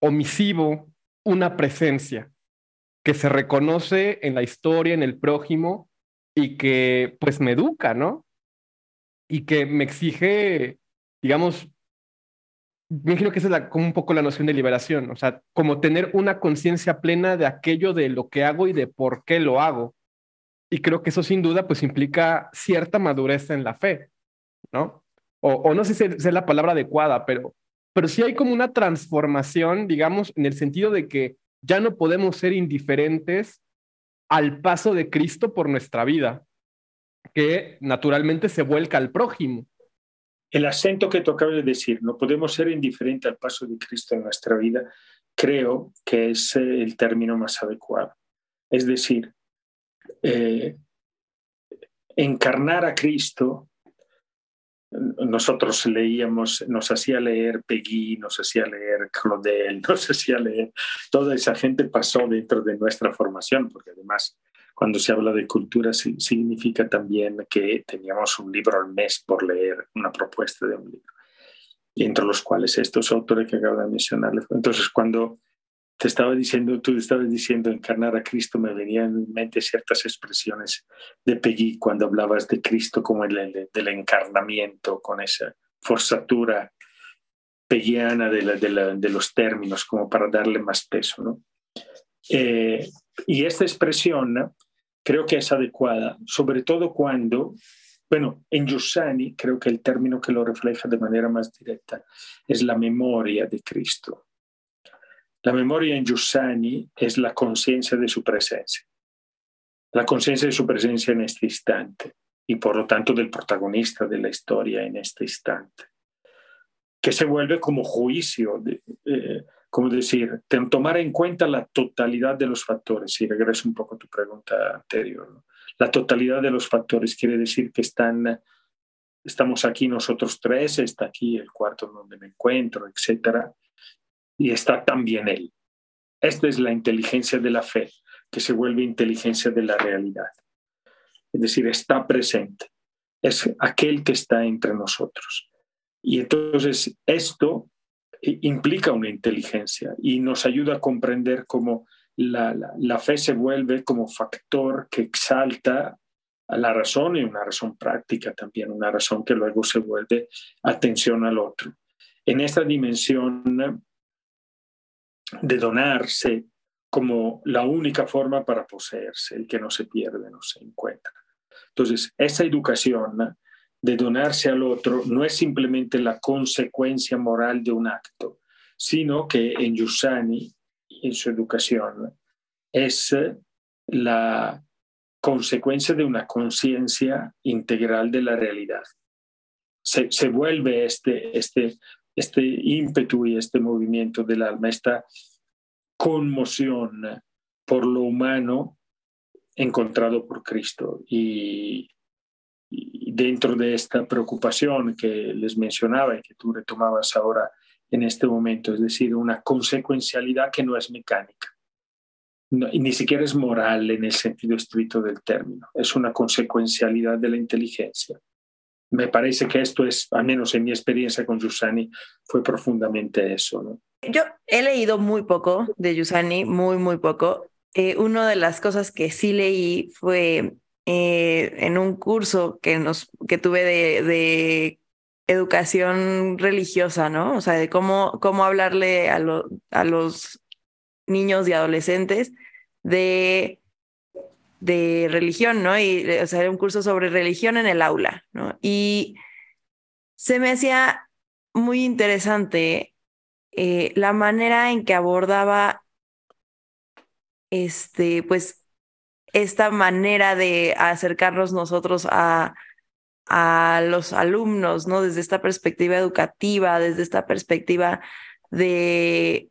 S2: omisivo una presencia que se reconoce en la historia, en el prójimo y que pues me educa, ¿no? Y que me exige, digamos, me imagino que esa es como un poco la noción de liberación, o sea, como tener una conciencia plena de aquello de lo que hago y de por qué lo hago. Y creo que eso sin duda pues implica cierta madurez en la fe, ¿no? O, no sé si es la palabra adecuada, pero pero sí hay como una transformación, digamos, en el sentido de que ya no podemos ser indiferentes al paso de Cristo por nuestra vida, que naturalmente se vuelca al prójimo.
S4: El acento que tú acabas de decir, no podemos ser indiferentes al paso de Cristo en nuestra vida, creo que es eh, el término más adecuado. Es decir, eh, encarnar a Cristo nosotros leíamos, nos hacía leer Peggy, nos hacía leer Claudel, nos hacía leer, toda esa gente pasó dentro de nuestra formación, porque además cuando se habla de cultura significa también que teníamos un libro al mes por leer, una propuesta de un libro, entre los cuales estos autores que acabo de mencionar. Entonces cuando te estaba diciendo, tú estabas diciendo encarnar a Cristo, me venían en mente ciertas expresiones de Peggy cuando hablabas de Cristo como el, del encarnamiento, con esa forzatura peguiana de, de, los términos, como para darle más peso. ¿no? Eh, y esta expresión creo que es adecuada, sobre todo cuando, bueno, en Giussani creo que el término que lo refleja de manera más directa es la memoria de Cristo la memoria en Giussani es la conciencia de su presencia, la conciencia de su presencia en este instante y por lo tanto del protagonista de la historia en este instante, que se vuelve como juicio, de, eh, como decir, tomar en cuenta la totalidad de los factores, y regreso un poco a tu pregunta anterior, la totalidad de los factores quiere decir que están estamos aquí nosotros tres, está aquí el cuarto donde me encuentro, etc. Y está también Él. Esta es la inteligencia de la fe, que se vuelve inteligencia de la realidad. Es decir, está presente. Es aquel que está entre nosotros. Y entonces esto implica una inteligencia y nos ayuda a comprender cómo la, la, fe se vuelve como factor que exalta a la razón y una razón práctica también, una razón que luego se vuelve atención al otro. En esta dimensión de donarse como la única forma para poseerse, el que no se pierde, no se encuentra. Entonces, esa educación de donarse al otro no es simplemente la consecuencia moral de un acto, sino que en Yusani, en su educación, es la consecuencia de una conciencia integral de la realidad. Se, se, vuelve este, este, este ímpetu y este movimiento del alma, esta conmoción por lo humano encontrado por Cristo. Y, y dentro de esta preocupación que les mencionaba y que tú retomabas ahora en este momento, es decir, una consecuencialidad que no es mecánica, ni siquiera es moral en el sentido estricto del término, es una consecuencialidad de la inteligencia. Me parece que esto es, al menos en mi experiencia con Yusani, fue profundamente eso. ¿no?
S3: Yo he leído muy poco de Yusani, muy, muy poco. Eh, una de las cosas que sí leí fue eh, en un curso que, nos, que tuve de, de, educación religiosa, ¿no? O sea, de cómo, cómo hablarle a, a los niños y adolescentes de, de religión, ¿no? Y, o sea, era un curso sobre religión en el aula, ¿no? Y se me hacía muy interesante eh, la manera en que abordaba este, pues, esta manera de acercarnos nosotros a, a los alumnos, ¿no? Desde esta perspectiva educativa, desde esta perspectiva de,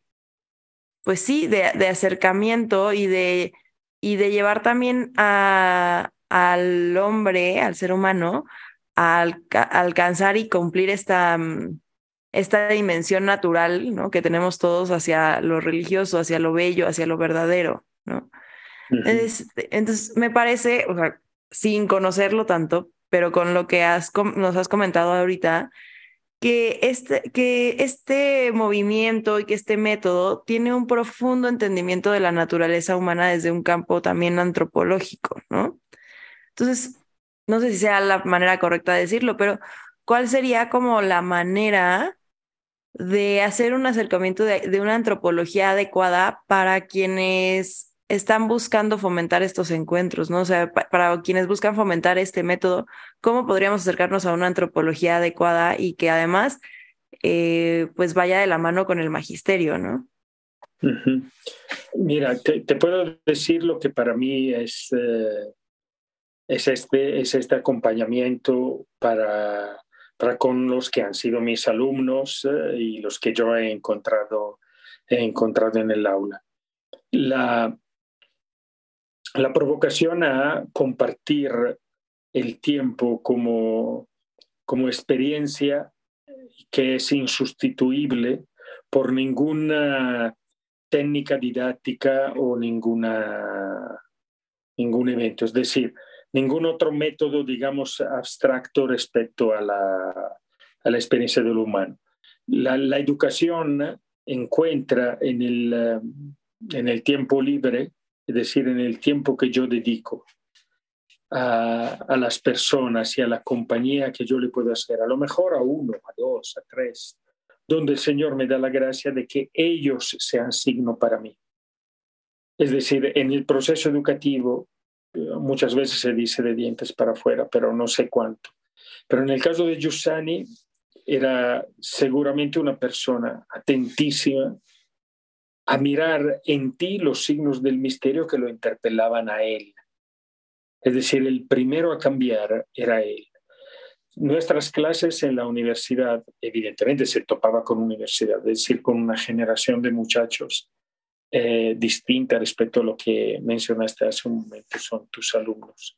S3: pues sí, de, acercamiento y de, y de llevar también a, al hombre, al ser humano, a, alcanzar y cumplir esta, mm, esta dimensión natural, ¿no? Que tenemos todos hacia lo religioso, hacia lo bello, hacia lo verdadero, ¿no? entonces, me parece, o sea, sin conocerlo tanto, pero con lo que has, nos has comentado ahorita, que este, que este movimiento y que este método tiene un profundo entendimiento de la naturaleza humana desde un campo también antropológico, ¿no? Entonces, no sé si sea la manera correcta de decirlo, pero ¿cuál sería como la manera de hacer un acercamiento de, de una antropología adecuada para quienes están buscando fomentar estos encuentros, ¿no? O sea, para quienes buscan fomentar este método, ¿cómo podríamos acercarnos a una antropología adecuada y que además, eh, pues vaya de la mano con el magisterio, ¿no?
S4: Mira, te, puedo decir lo que para mí es, eh, es, este, es este acompañamiento para, para con los que han sido mis alumnos eh, y los que yo he encontrado, he encontrado en el aula. La, la provocación a compartir el tiempo como, como experiencia que es insustituible por ninguna técnica didáctica o ninguna, ningún evento. Es decir, ningún otro método, digamos, abstracto respecto a la, a la experiencia del humano. La, educación encuentra en el, en el tiempo libre es decir, en el tiempo que yo dedico a, a, las personas y a la compañía que yo le puedo hacer, a lo mejor a uno, a dos, a tres, donde el Señor me da la gracia de que ellos sean signo para mí. Es decir, en el proceso educativo muchas veces se dice de dientes para afuera, pero no sé cuánto. Pero en el caso de Giussani era seguramente una persona atentísima a mirar en ti los signos del misterio que lo interpelaban a él. Es decir, el primero a cambiar era él. Nuestras clases en la universidad, evidentemente se topaba con universidad, es decir, con una generación de muchachos eh, distinta respecto a lo que mencionaste hace un momento, son tus alumnos.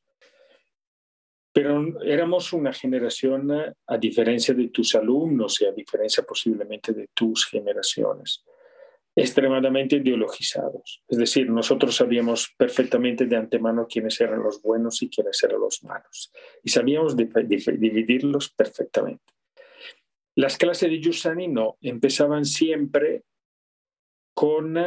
S4: pero éramos una generación, a diferencia de tus alumnos y a diferencia posiblemente de tus generaciones, extremadamente ideologizados. Es decir, nosotros sabíamos perfectamente de antemano quiénes eran los buenos y quiénes eran los malos. Y sabíamos dividirlos perfectamente. Las clases de Giussani no, empezaban siempre con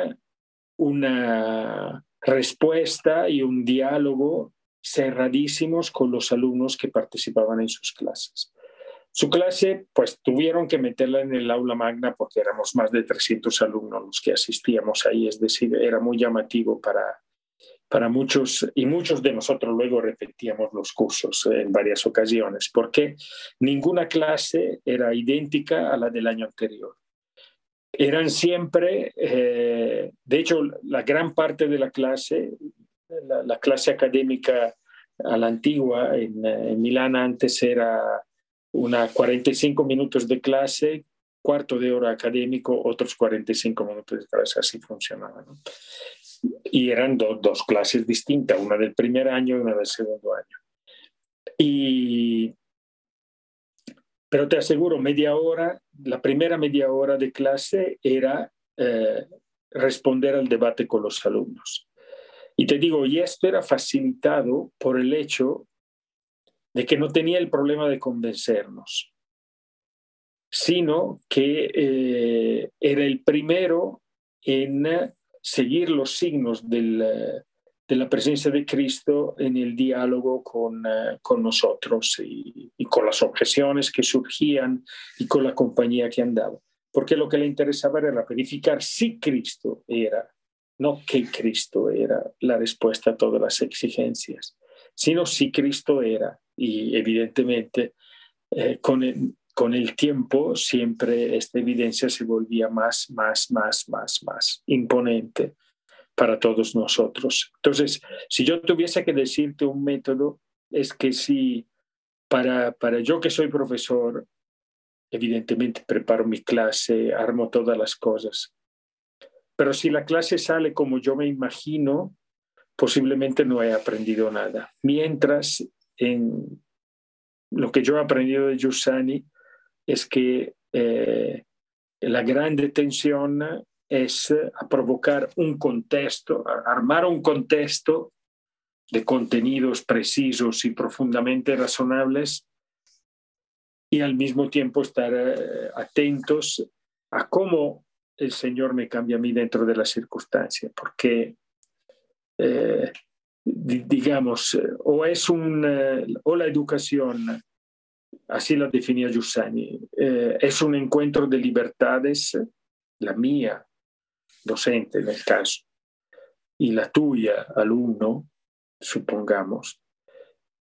S4: una respuesta y un diálogo cerradísimos con los alumnos que participaban en sus clases. Su clase, pues tuvieron que meterla en el aula magna porque éramos más de 300 alumnos los que asistíamos ahí, es decir, era muy llamativo para, para muchos y muchos de nosotros luego repetíamos los cursos en varias ocasiones porque ninguna clase era idéntica a la del año anterior. Eran siempre, eh, de hecho, la gran parte de la clase, la, clase académica a la antigua en, en Milán antes era una 45 minutos de clase, cuarto de hora académico, otros 45 minutos de clase, así funcionaba. Y eran dos clases distintas, una del primer año y una del segundo año. Y, pero te aseguro, media hora, la primera media hora de clase era eh, responder al debate con los alumnos. Y te digo, y esto era facilitado por el hecho de que no tenía el problema de convencernos, sino que eh, era el primero en seguir los signos de la presencia de Cristo en el diálogo con, eh, nosotros y, con las objeciones que surgían y con la compañía que andaba. Porque lo que le interesaba era verificar si Cristo era, no que Cristo era la respuesta a todas las exigencias, sino si Cristo era y evidentemente eh, con, el, con el tiempo siempre esta evidencia se volvía más, más, más, más, más imponente para todos nosotros. Entonces, si yo tuviese que decirte un método, es que si para, para yo que soy profesor, evidentemente preparo mi clase, armo todas las cosas, pero si la clase sale como yo me imagino, posiblemente no he aprendido nada. Mientras en lo que yo he aprendido de Giussani es que eh, la gran tensión es a provocar un contexto, armar un contexto de contenidos precisos y profundamente razonables y al mismo tiempo estar eh, atentos a cómo el Señor me cambia a mí dentro de la circunstancia, porque eh, digamos, eh, o es un, eh, o la educación, así la definía Giussani, eh, es un encuentro de libertades, la mía, docente en el caso, y la tuya, alumno, supongamos,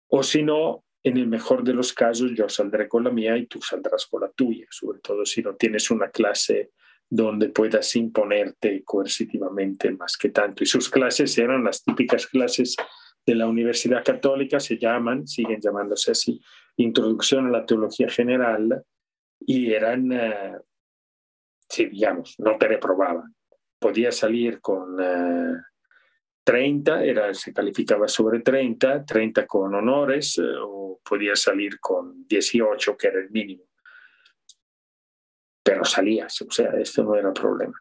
S4: o si no, en el mejor de los casos yo saldré con la mía y tú saldrás con la tuya, sobre todo si no tienes una clase donde puedas imponerte coercitivamente más que tanto. Y sus clases eran las típicas clases de la Universidad Católica, se llaman, siguen llamándose así, Introducción a la Teología General, y eran, eh, sí, digamos, no te reprobaban. Podía salir con 30, eh, era, se calificaba sobre 30, 30 con honores, eh, o podía salir con 18, que era el mínimo pero salías, o sea, esto no era problema.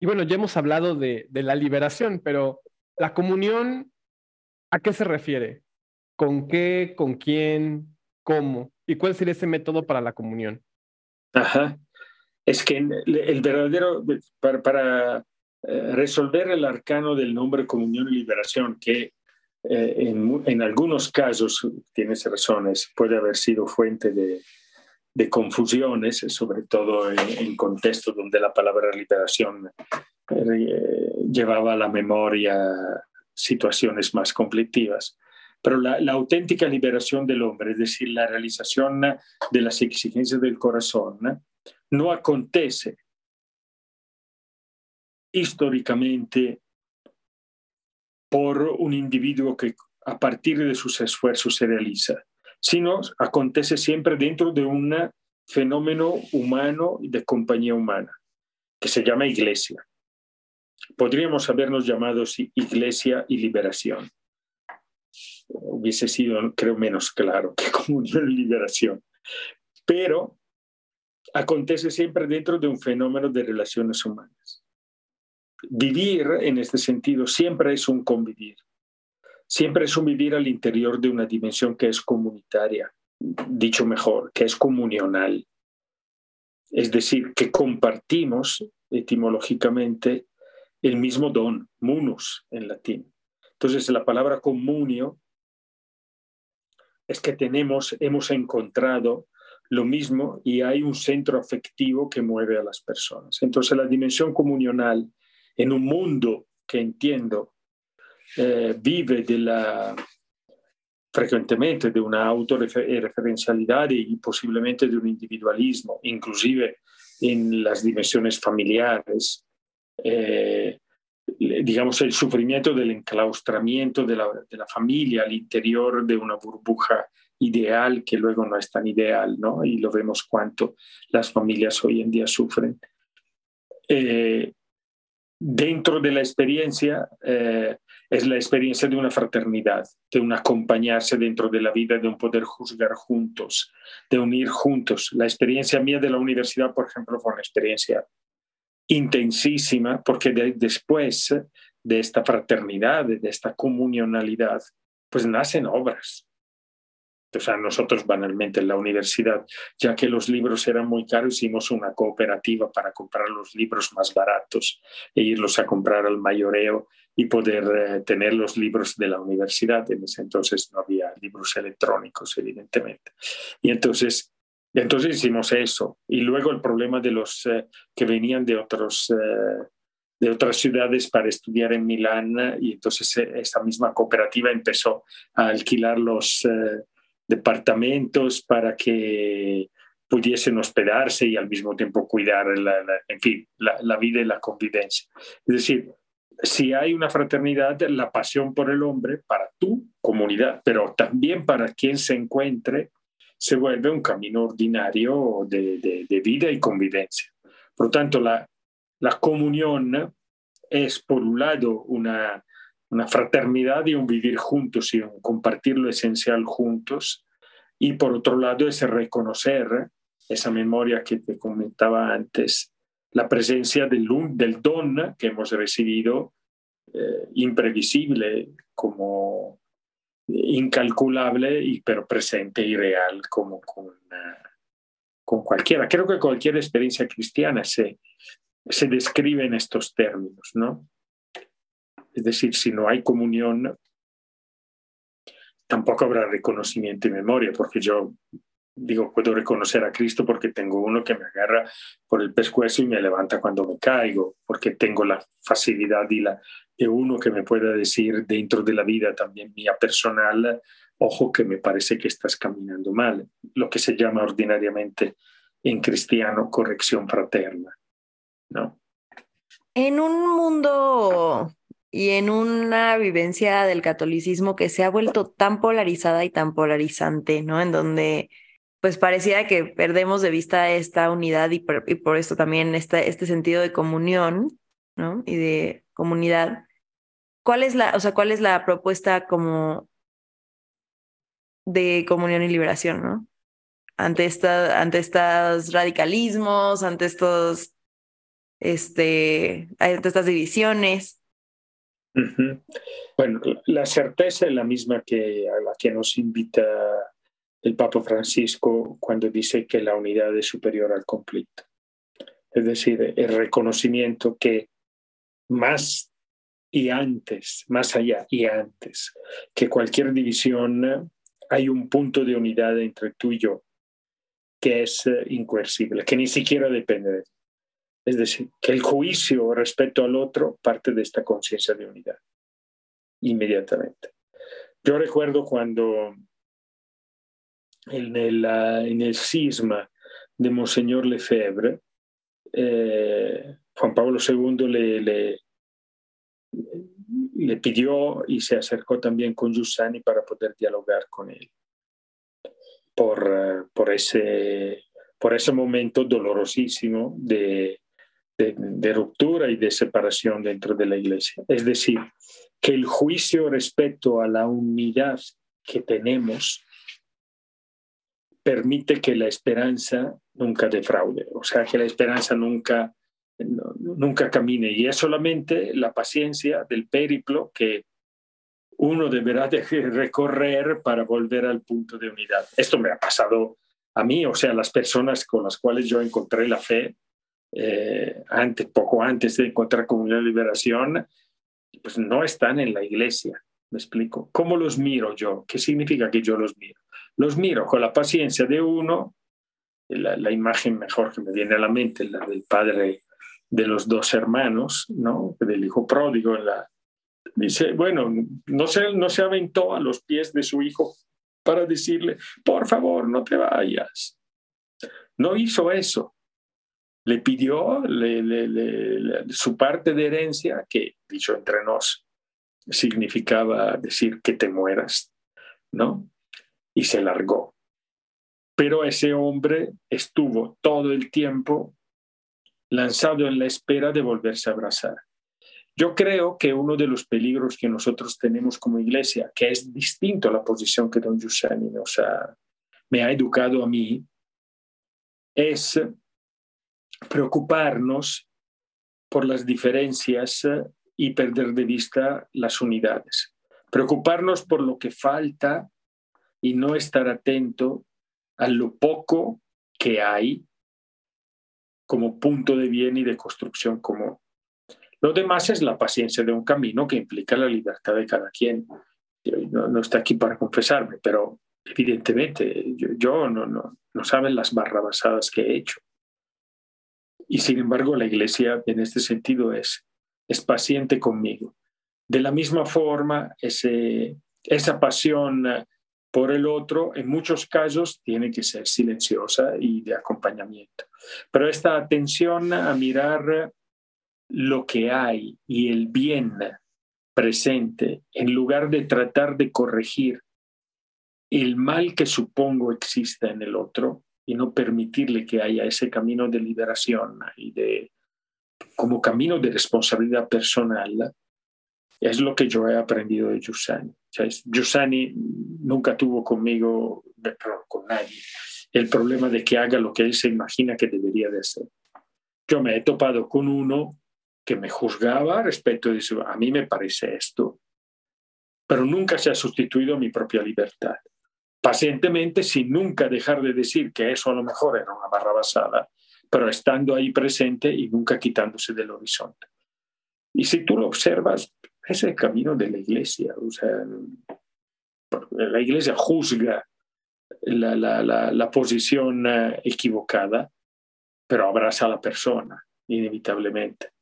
S2: Y bueno, ya hemos hablado de, de la liberación, pero la comunión, ¿a qué se refiere? ¿Con qué? ¿Con quién? ¿Cómo? ¿Y cuál sería ese método para la comunión?
S4: Ajá. Es que el verdadero, para, para eh, resolver el arcano del nombre comunión y liberación, que eh, en, en, algunos casos, tienes razones, puede haber sido fuente de, de confusiones, sobre todo en, en contextos donde la palabra liberación eh, llevaba a la memoria situaciones más conflictivas. Pero la, la, auténtica liberación del hombre, es decir, la realización de las exigencias del corazón, no acontece históricamente por un individuo que a partir de sus esfuerzos se realiza, sino acontece siempre dentro de un fenómeno humano de compañía humana, que se llama iglesia. Podríamos habernos llamado iglesia y liberación. hubiese sido, creo, menos claro que comunión y liberación. Pero acontece siempre dentro de un fenómeno de relaciones humanas. Vivir en este sentido siempre es un convivir, siempre es un vivir al interior de una dimensión que es comunitaria, dicho mejor, que es comunional. Es decir, que compartimos etimológicamente el mismo don, munus en latín. Entonces, la palabra comunio es que tenemos, hemos encontrado lo mismo y hay un centro afectivo que mueve a las personas. Entonces, la dimensión comunional en un mundo que entiendo eh, vive de la frecuentemente de una autorreferencialidad y posiblemente de un individualismo, inclusive en las dimensiones familiares, eh, digamos, el sufrimiento del enclaustramiento de la, de la, familia al interior de una burbuja ideal que luego no es tan ideal, ¿no? Y lo vemos cuánto las familias hoy en día sufren. Eh, dentro de la experiencia eh, es la experiencia de una fraternidad, de un acompañarse dentro de la vida, de un poder juzgar juntos, de unir juntos. La experiencia mía de la universidad, por ejemplo, fue una experiencia intensísima porque después de esta fraternidad, de esta comunionalidad, pues nacen obras. O sea, nosotros banalmente en la universidad, ya que los libros eran muy caros, hicimos una cooperativa para comprar los libros más baratos e irlos a comprar al mayoreo y poder eh, tener los libros de la universidad. En ese entonces no había libros electrónicos, evidentemente. Y entonces, entonces hicimos eso. Y luego el problema de los eh, que venían de otros... Eh, de otras ciudades para estudiar en Milán y entonces esa misma cooperativa empezó a alquilar los, departamentos para que pudiesen hospedarse y al mismo tiempo cuidar, la, en fin, la, vida y la convivencia. Es decir, si hay una fraternidad, la pasión por el hombre para tu comunidad, pero también para quien se encuentre, se vuelve un camino ordinario de, de vida y convivencia. Por lo tanto, la, la comunión es, por un lado, una, una fraternidad y un vivir juntos y un compartir lo esencial juntos. Y por otro lado, es reconocer esa memoria que te comentaba antes, la presencia del, del don que hemos recibido, eh, imprevisible, como incalculable, y, pero presente y real como con, con cualquiera. Creo que cualquier experiencia cristiana se, se describe en estos términos, ¿no? Es decir, si no hay comunión, tampoco habrá reconocimiento y memoria, porque yo digo, puedo reconocer a Cristo porque tengo uno que me agarra por el pescuezo y me levanta cuando me caigo, porque tengo la facilidad y la de uno que me pueda decir dentro de la vida también mía personal, ojo que me parece que estás caminando mal, lo que se llama ordinariamente en cristiano corrección fraterna, ¿no?
S3: En un mundo y en una vivencia del catolicismo que se ha vuelto tan polarizada y tan polarizante, ¿no? En donde pues parecía que perdemos de vista esta unidad y por, y por esto también este, este sentido de comunión, ¿no? Y de comunidad. ¿Cuál es la, o sea, cuál es la propuesta como de comunión y liberación, ¿no? Ante, esta, ante estos radicalismos, ante estos, este, ante estas divisiones.
S4: Bueno, la certeza es la misma que a la que nos invita el Papa Francisco cuando dice que la unidad es superior al conflicto. Es decir, el reconocimiento que más y antes, más allá y antes, que cualquier división hay un punto de unidad entre tú y yo que es eh, incoercible, que ni siquiera depende de ti. Es decir, que el juicio respecto al otro parte de esta conciencia de unidad, inmediatamente. Yo recuerdo cuando en el, en el cisma de Monseñor Lefebvre, eh, Juan Pablo II le, le, le, pidió y se acercó también con Giussani para poder dialogar con él por, por, ese, por ese momento dolorosísimo de, de, ruptura y de separación dentro de la iglesia. Es decir, que el juicio respecto a la unidad que tenemos permite que la esperanza nunca defraude, o sea, que la esperanza nunca, nunca camine. Y es solamente la paciencia del périplo que uno deberá de recorrer para volver al punto de unidad. Esto me ha pasado a mí, o sea, las personas con las cuales yo encontré la fe, eh, antes, poco antes de encontrar Comunidad de Liberación, pues no están en la iglesia. ¿Me explico? ¿Cómo los miro yo? ¿Qué significa que yo los miro? Los miro con la paciencia de uno, la, imagen mejor que me viene a la mente, la del padre de los dos hermanos, ¿no? Del hijo pródigo. la, dice, bueno, no se, no se aventó a los pies de su hijo para decirle, por favor, no te vayas. No hizo eso. Le pidió su parte de herencia, que dicho entre nos, significaba decir que te mueras, ¿no? Y se largó. Pero ese hombre estuvo todo el tiempo lanzado en la espera de volverse a abrazar. Yo creo que uno de los peligros que nosotros tenemos como iglesia, que es distinto a la posición que don Giussani nos ha, me ha educado a mí, es preocuparnos por las diferencias y perder de vista las unidades. Preocuparnos por lo que falta y no estar atento a lo poco que hay como punto de bien y de construcción común. Lo demás es la paciencia de un camino que implica la libertad de cada quien. No, no está aquí para confesarme, pero evidentemente yo, no, no, no saben las barrabasadas que he hecho. Y sin embargo, la iglesia en este sentido es, es paciente conmigo. De la misma forma, esa pasión por el otro, en muchos casos, tiene que ser silenciosa y de acompañamiento. Pero esta atención a mirar lo que hay y el bien presente, en lugar de tratar de corregir el mal que supongo exista en el otro y no permitirle que haya ese camino de liberación y de como camino de responsabilidad personal, es lo que yo he aprendido de Giussani. Giussani nunca tuvo conmigo, con nadie, el problema de que haga lo que él se imagina que debería de hacer. Yo me he topado con uno que me juzgaba respecto de eso. A mí me parece esto, pero nunca se ha sustituido mi propia libertad. Pacientemente, sin nunca dejar de decir que eso a lo mejor era una barra basada, pero estando ahí presente y nunca quitándose del horizonte. Y si tú lo observas, es el camino de la iglesia. O sea, la iglesia juzga la, la, la, la posición eh, equivocada, pero abraza a la persona, inevitablemente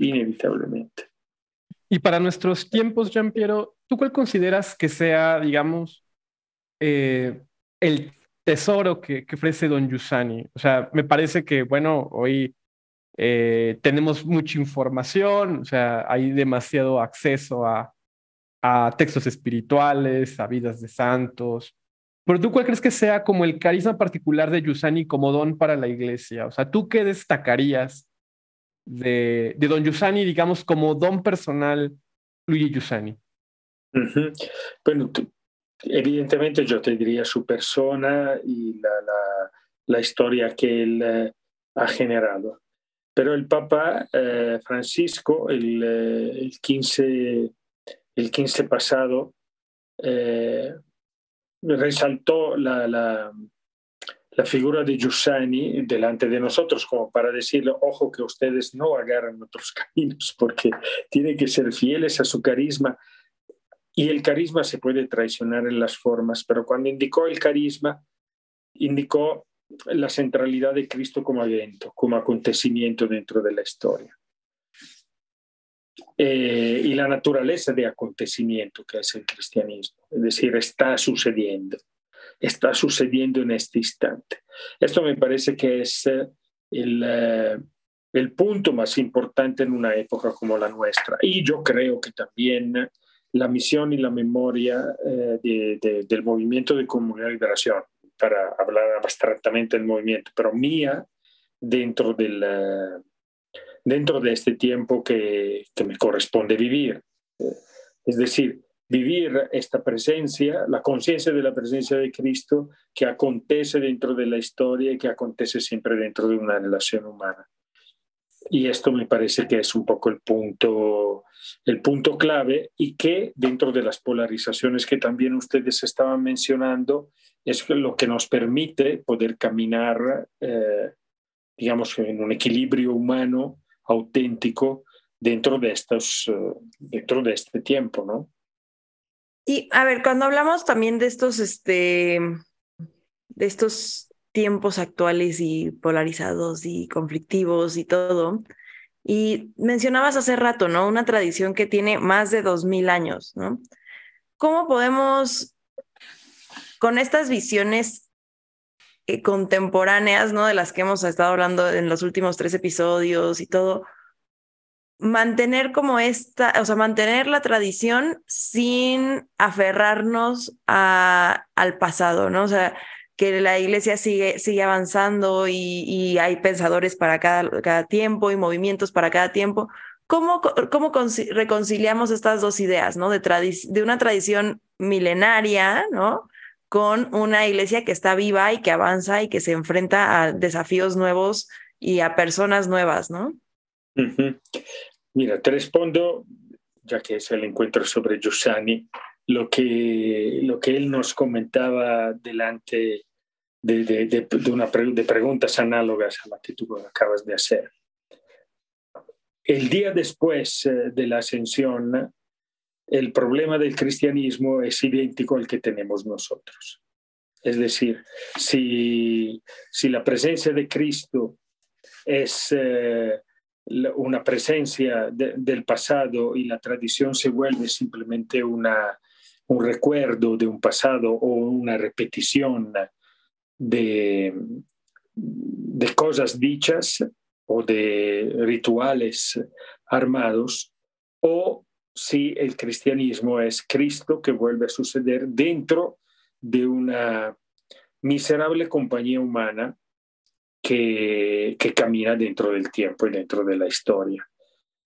S4: inevitablemente.
S2: Y para nuestros tiempos, Jean Piero, ¿tú cuál consideras que sea, digamos, eh, el tesoro que, ofrece Don Yusani? O sea, me parece que, bueno, hoy eh, tenemos mucha información, o sea, hay demasiado acceso a, a textos espirituales, a vidas de santos. Pero tú cuál crees que sea como el carisma particular de Yusani como don para la iglesia? O sea, ¿tú qué destacarías de, Don Yusani, digamos, como don personal Luigi Yusani?
S4: Bueno, evidentemente yo te diría su persona y la, historia que él eh, ha generado. Pero el Papa eh, Francisco, el, eh, el, 15, el 15 pasado, resaltó la, la figura de Giussani delante de nosotros, como para decirle, ojo que ustedes no agarran otros caminos, porque tienen que ser fieles a su carisma. Y el carisma se puede traicionar en las formas, pero cuando indicó el carisma, indicó la centralidad de Cristo como evento, como acontecimiento dentro de la historia. Eh, y la naturaleza de acontecimiento que es el cristianismo, es decir, está sucediendo está sucediendo en este instante. Esto me parece que es eh, eh, el punto más importante en una época como la nuestra. Y yo creo que también la misión y la memoria eh, del movimiento de comunidad de liberación, para hablar abstractamente del movimiento, pero mía dentro, del, dentro de este tiempo que, que me corresponde vivir. Es decir, vivir esta presencia, la conciencia de la presencia de Cristo que acontece dentro de la historia y que acontece siempre dentro de una relación humana. Y esto me parece que es un poco el punto, el punto clave y que dentro de las polarizaciones que también ustedes estaban mencionando, es lo que nos permite poder caminar, eh, digamos, en un equilibrio humano auténtico dentro de, estos, eh, dentro de este tiempo, ¿no?
S3: Y a ver, cuando hablamos también de estos, este, de estos tiempos actuales y polarizados y conflictivos y todo, y mencionabas hace rato, ¿no? Una tradición que tiene más de dos mil años, ¿no? ¿Cómo podemos, con estas visiones eh, contemporáneas, ¿no? De las que hemos estado hablando en los últimos tres episodios y todo, mantener como esta, o sea, mantener la tradición sin aferrarnos a, al pasado, ¿no? O sea, que la iglesia sigue, sigue avanzando y, hay pensadores para cada, cada, tiempo y movimientos para cada tiempo. ¿Cómo, cómo reconciliamos estas dos ideas, ¿no? De, de una tradición milenaria, ¿no? Con una iglesia que está viva y que avanza y que se enfrenta a desafíos nuevos y a personas nuevas, ¿no?
S4: Mira, te respondo, ya que es el encuentro sobre Giussani, lo que, lo que él nos comentaba delante de, de, de, una de preguntas análogas a las que tú acabas de hacer. El día después eh, de la ascensión, el problema del cristianismo es idéntico al que tenemos nosotros. Es decir, si, si la presencia de Cristo es eh, una presencia del pasado y la tradición se vuelve simplemente una, un recuerdo de un pasado o una repetición de, de cosas dichas o de rituales armados, o si el cristianismo es Cristo que vuelve a suceder dentro de una miserable compañía humana que, camina dentro del tiempo y dentro de la historia.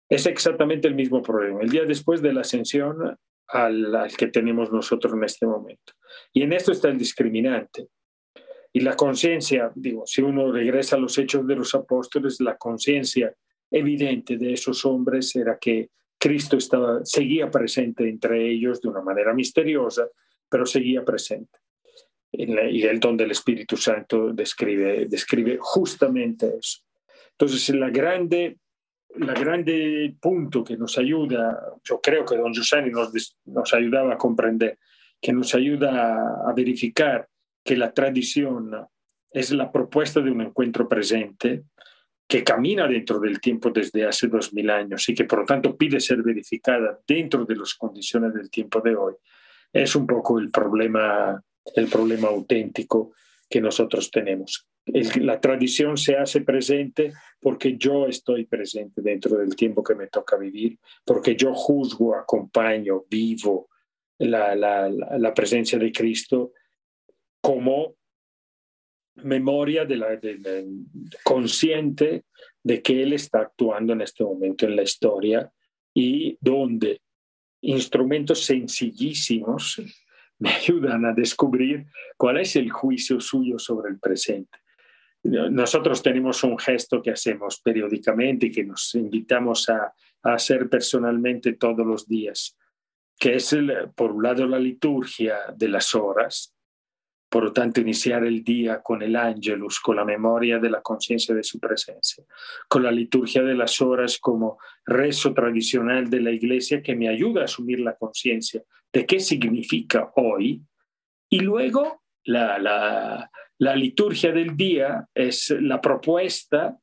S4: Es exactamente el mismo problema, el día después de la ascensión al, al, que tenemos nosotros en este momento. Y en esto está el discriminante. Y la conciencia, digo, si uno regresa a los hechos de los apóstoles, la conciencia evidente de esos hombres era que Cristo estaba, seguía presente entre ellos de una manera misteriosa, pero seguía presente y el don del Espíritu Santo describe, describe justamente eso. Entonces, la grande, la grande punto que nos ayuda, yo creo que don Giussani nos, nos ayudaba a comprender, que nos ayuda a, verificar que la tradición es la propuesta de un encuentro presente que camina dentro del tiempo desde hace dos mil años y que por lo tanto pide ser verificada dentro de las condiciones del tiempo de hoy, es un poco el problema el problema auténtico que nosotros tenemos. la tradición se hace presente porque yo estoy presente dentro del tiempo que me toca vivir, porque yo juzgo, acompaño, vivo la, la, la presencia de Cristo como memoria de la, consciente de que Él está actuando en este momento en la historia y donde instrumentos sencillísimos me ayudan a descubrir cuál es el juicio suyo sobre el presente. Nosotros tenemos un gesto que hacemos periódicamente y que nos invitamos a, hacer personalmente todos los días, que es, por un lado, la liturgia de las horas, por lo tanto, iniciar el día con el ángelus, con la memoria de la conciencia de su presencia, con la liturgia de las horas como rezo tradicional de la iglesia que me ayuda a asumir la conciencia de qué significa hoy. Y luego la, la, la liturgia del día es la propuesta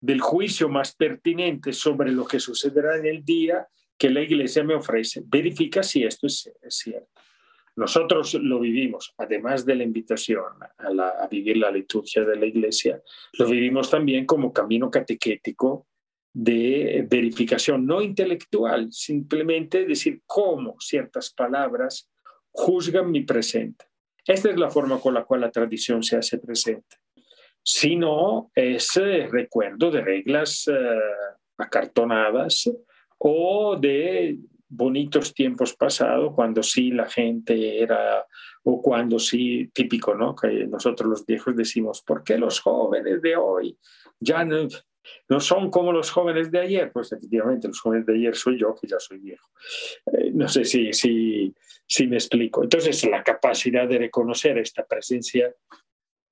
S4: del juicio más pertinente sobre lo que sucederá en el día que la iglesia me ofrece. Verifica si esto es, es cierto. Nosotros lo vivimos, además de la invitación a, vivir la liturgia de la iglesia, lo vivimos también como camino catequético de verificación no intelectual, simplemente decir cómo ciertas palabras juzgan mi presente. Esta es la forma con la cual la tradición se hace presente. Si no, es eh, recuerdo de reglas eh, acartonadas o de bonitos tiempos pasados, cuando sí la gente era, o cuando sí, típico, ¿no? Que nosotros los viejos decimos, ¿por qué los jóvenes de hoy ya no, no son como los jóvenes de ayer? Pues efectivamente, los jóvenes de ayer soy yo, que ya soy viejo. Eh, no sé si, si, si me explico. Entonces, la capacidad de reconocer esta presencia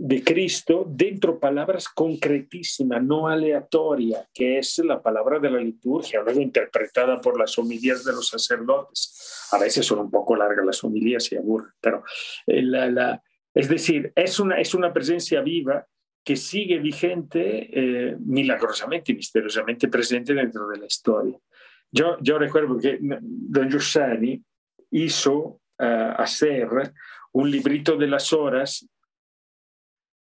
S4: de Cristo dentro palabras concretísimas, no aleatoria, que es la palabra de la liturgia, luego interpretada por las homilías de los sacerdotes. A veces son un poco largas las homilías y aburren, pero eh, la, es decir, es una, es una presencia viva que sigue vigente, eh, milagrosamente y misteriosamente presente dentro de la historia. Yo, yo recuerdo que don Giussani hizo eh, hacer un librito de las horas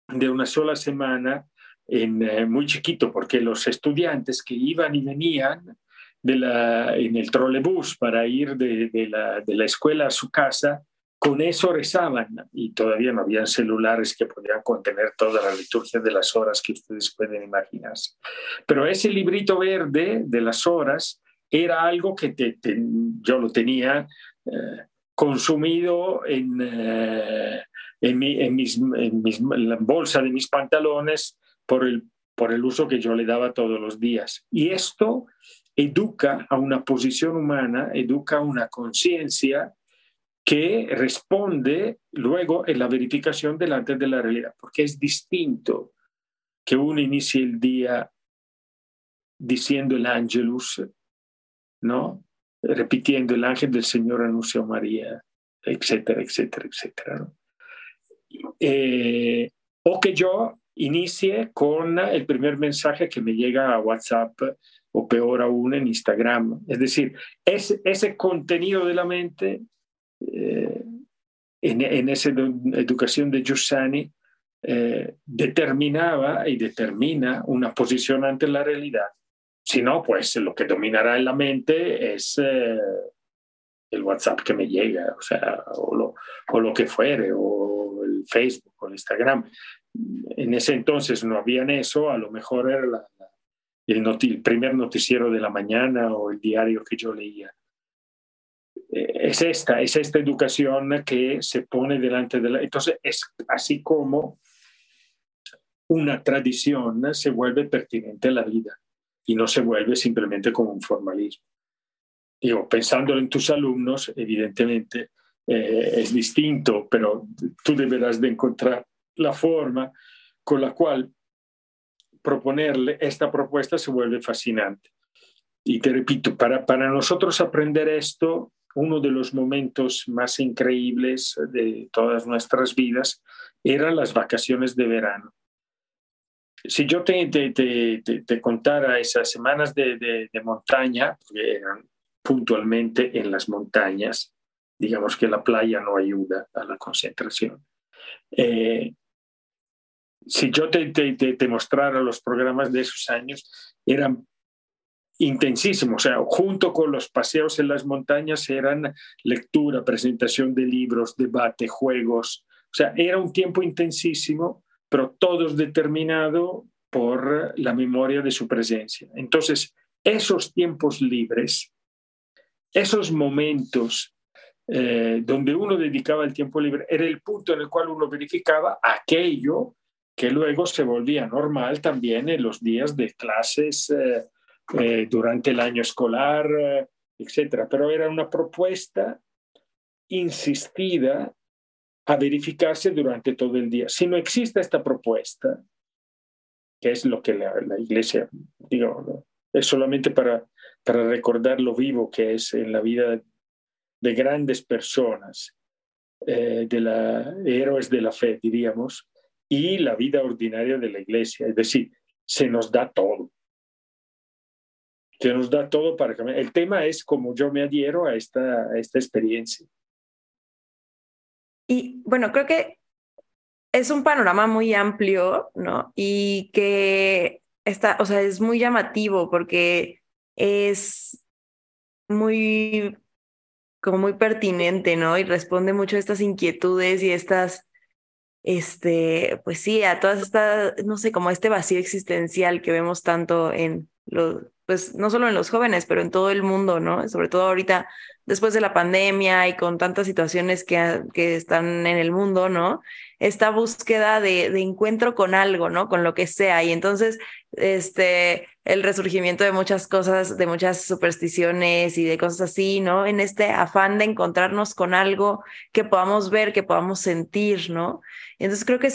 S4: de una sola semana, en, eh, muy chiquito, porque los estudiantes que iban y venían en el trolebús para ir de, de, la, de la escuela a su casa, con eso rezaban y todavía no habían celulares que podían contener toda la liturgia de las horas que ustedes pueden imaginarse. Pero ese librito verde de las horas era algo que te, yo lo tenía eh, consumido en, eh, en, mi, en, mis, en, mis, en, la bolsa de mis pantalones por el, por el uso que yo le daba todos los días. Y esto educa a una posición humana, educa a una conciencia que responde luego en la verificación delante de la realidad, porque es distinto que uno inicie el día diciendo el ángelus, ¿no? repitiendo el ángel del Señor anunció a María, etcétera, etcétera, etcétera. ¿no? Eh, o que yo inicie con el primer mensaje que me llega a WhatsApp o peor aún en Instagram. Es decir, es, ese contenido de la mente eh, en, en, esa educación de Giussani eh, determinaba y determina una posición ante la realidad. Si no, pues lo que dominará en la mente es el WhatsApp que me llega, o sea, o lo, o lo que fuere, o Facebook el Instagram. En ese entonces no habían eso, a lo mejor era el, el, primer noticiero de la mañana o el diario que yo leía. Eh, es esta, es esta educación que se pone delante de la... Entonces, es así como una tradición se vuelve pertinente a la vida y no se vuelve simplemente como un formalismo digo, pensando en tus alumnos, evidentemente eh, es distinto, pero tú deberás de encontrar la forma con la cual proponerle esta propuesta se vuelve fascinante. Y te repito, para, para nosotros aprender esto, uno de los momentos más increíbles de todas nuestras vidas eran las vacaciones de verano. Si yo te, te, te, te contara esas semanas de, de, montaña, porque eran puntualmente en las montañas. Digamos que la playa no ayuda a la concentración. Eh, si yo te, te, te, mostrara los programas de esos años, eran intensísimos. O sea, junto con los paseos en las montañas eran lectura, presentación de libros, debate, juegos. O sea, era un tiempo intensísimo, pero todos determinado por la memoria de su presencia. Entonces, esos tiempos libres esos momentos eh, donde uno dedicaba el tiempo libre era el punto en el cual uno verificaba aquello que luego se volvía normal también en los días de clases eh, eh, durante el año escolar, etc. Pero era una propuesta insistida a verificarse durante todo el día. Si no existe esta propuesta, que es lo que la, la iglesia, digo, es solamente para para recordar lo vivo que es en la vida de grandes personas, eh, de la, héroes de la fe, diríamos, y la vida ordinaria de la iglesia. Es decir, se nos da todo. Se nos da todo para cambiar. El tema es cómo yo me adhiero a esta, a esta experiencia.
S3: Y bueno, creo que es un panorama muy amplio, ¿no? Y que está, o sea, es muy llamativo porque es muy, como muy pertinente, ¿no? Y responde mucho a estas inquietudes y estas, este, pues sí, a todas estas, no sé, como este vacío existencial que vemos tanto en los, pues no solo en los jóvenes, pero en todo el mundo, ¿no? Sobre todo ahorita, después de la pandemia y con tantas situaciones que, que están en el mundo, ¿no? Esta búsqueda de, de, encuentro con algo, ¿no? Con lo que sea. Y entonces, este, el resurgimiento de muchas cosas, de muchas supersticiones y de cosas así, ¿no? En este afán de encontrarnos con algo que podamos ver, que podamos sentir, ¿no? Entonces creo que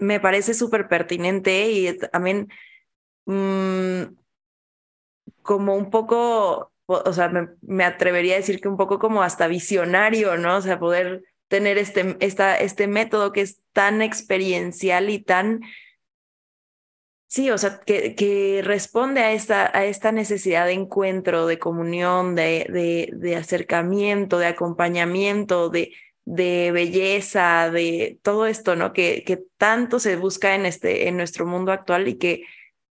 S3: me parece súper pertinente y también... Mmm, como un poco, o sea, me, atrevería a decir que un poco como hasta visionario, ¿no? O sea, poder tener este, esta, este método que es tan experiencial y tan, sí, o sea, que, que responde a esta, a esta necesidad de encuentro, de comunión, de, de, acercamiento, de acompañamiento, de, de belleza, de todo esto, ¿no? Que, que tanto se busca en, este, en nuestro mundo actual y que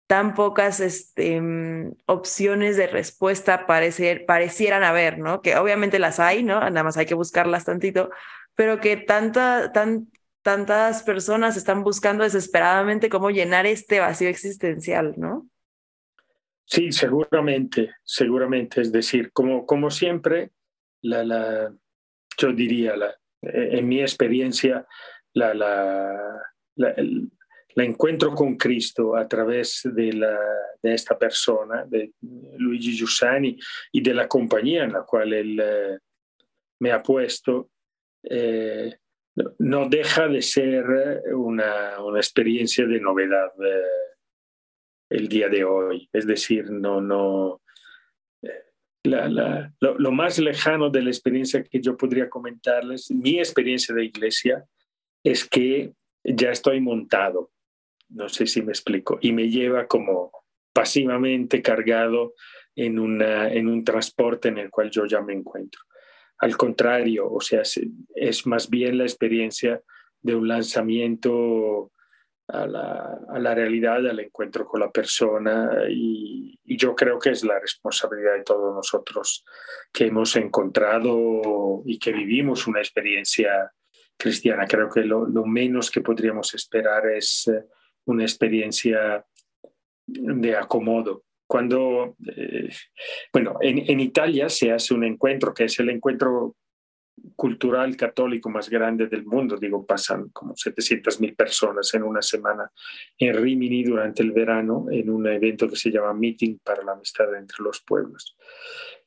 S3: tan pocas este, mm, opciones de respuesta parecer, parecieran haber, ¿no? Que obviamente las hay, ¿no? Nada más hay que buscarlas tantito, pero que tanta, tan, tantas personas están buscando desesperadamente cómo llenar este vacío existencial, ¿no?
S4: Sí, seguramente, seguramente. Es decir, como, como siempre, yo diría, la, en mi experiencia, la, encuentro con Cristo a través de esta persona, de Luigi Giussani, y de la compañía en la cual él eh, me ha puesto, eh, no deja de ser una, una experiencia de novedad eh, el día de hoy. Es decir, no, no, la, la, lo, lo, más lejano de la experiencia que yo podría comentarles, mi experiencia de iglesia, es que ya estoy montado no sé si me explico, y me lleva como pasivamente cargado en, una, en un transporte en el cual yo ya me encuentro. Al contrario, o sea, es más bien la experiencia de un lanzamiento a la, a la realidad, al encuentro con la persona y, yo creo que es la responsabilidad de todos nosotros que hemos encontrado y que vivimos una experiencia cristiana. Creo que lo, lo menos que podríamos esperar es una experiencia de acomodo. Cuando, eh, bueno, en, en, Italia se hace un encuentro que es el encuentro cultural católico más grande del mundo, digo, pasan como 700 mil personas en una semana en Rimini durante el verano, en un evento que se llama Meeting para la Amistad entre los Pueblos.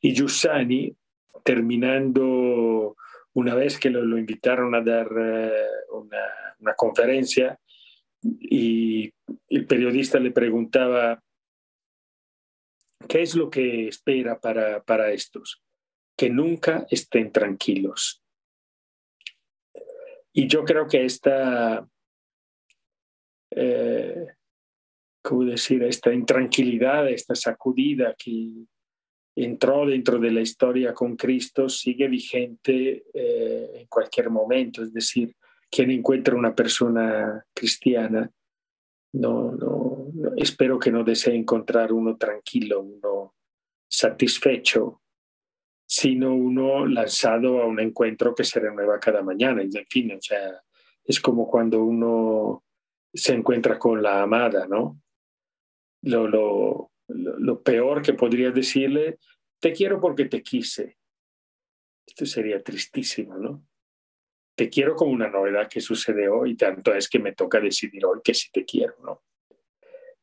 S4: Y Giussani, terminando, una vez que lo, lo invitaron a dar uh, una, una conferencia, y el periodista le preguntaba, ¿qué es lo que espera para, para estos? Que nunca estén tranquilos. Y yo creo que esta, eh, ¿cómo decir? Esta intranquilidad, esta sacudida que entró dentro de la historia con Cristo sigue vigente eh, en cualquier momento. Es decir, quien encuentra una persona cristiana, no, no, espero que no desee encontrar uno tranquilo, uno satisfecho, sino uno lanzado a un encuentro que se renueva cada mañana. En fin, o sea, es como cuando uno se encuentra con la amada, ¿no? Lo, lo, lo peor que podría decirle, te quiero porque te quise. Esto sería tristísimo, ¿no? Te quiero como una novedad que sucede hoy, tanto es que me toca decidir hoy que sí te quiero, ¿no?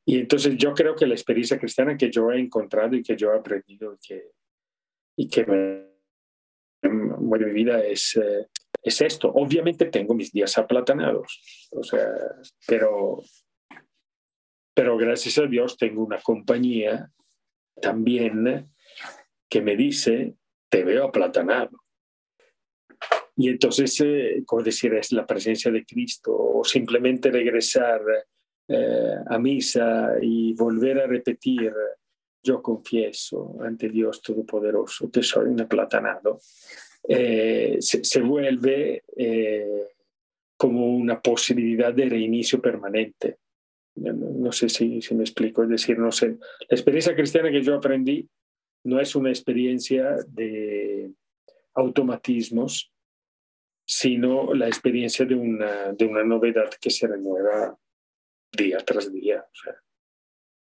S4: Y entonces yo creo que la experiencia cristiana que yo he encontrado y que yo he aprendido y que, y que me, mueve mi vida es, eh, es esto. Obviamente tengo mis días aplatanados, o sea, pero, pero gracias a Dios tengo una compañía también que me dice, te veo aplatanado y entonces, eh, como decir, es la presencia de Cristo o simplemente regresar eh, a misa y volver a repetir, yo confieso ante Dios Todopoderoso que soy un aplatanado, eh, se, se, vuelve eh, como una posibilidad de reinicio permanente. No, no sé si, si, me explico, es decir, no sé, la experiencia cristiana que yo aprendí no es una experiencia de automatismos, sino la experiencia de una, de una novedad que se renueva día tras día. O sea,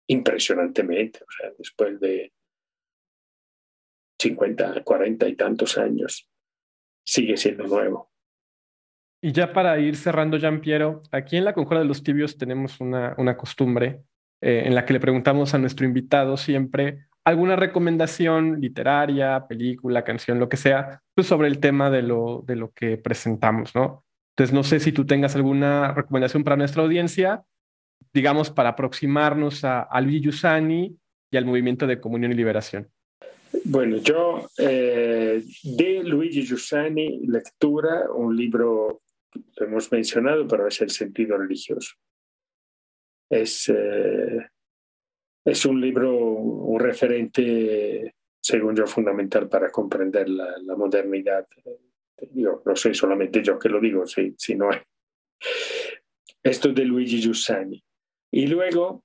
S4: impresionantemente, o sea, después de 50, 40 y tantos años, sigue siendo nuevo.
S2: Y ya para ir cerrando, Jean Piero, aquí en la Conjura de los Tibios tenemos una, una costumbre eh, en la que le preguntamos a nuestro invitado siempre alguna recomendación literaria, película, canción, lo que sea, pues sobre el tema de lo, de lo que presentamos, ¿no? Entonces, no sé si tú tengas alguna recomendación para nuestra audiencia, digamos, para aproximarnos a, a Luigi Giussani y al movimiento de comunión y liberación.
S4: Bueno, yo eh, de Luigi Giussani, lectura, un libro, lo hemos mencionado, pero es el sentido religioso. Es, eh, es un libro, un referente, según yo, fundamental para comprender la, la modernidad. Yo, no soy solamente yo que lo digo, si, si no es. Esto de Luigi Giussani. Y luego,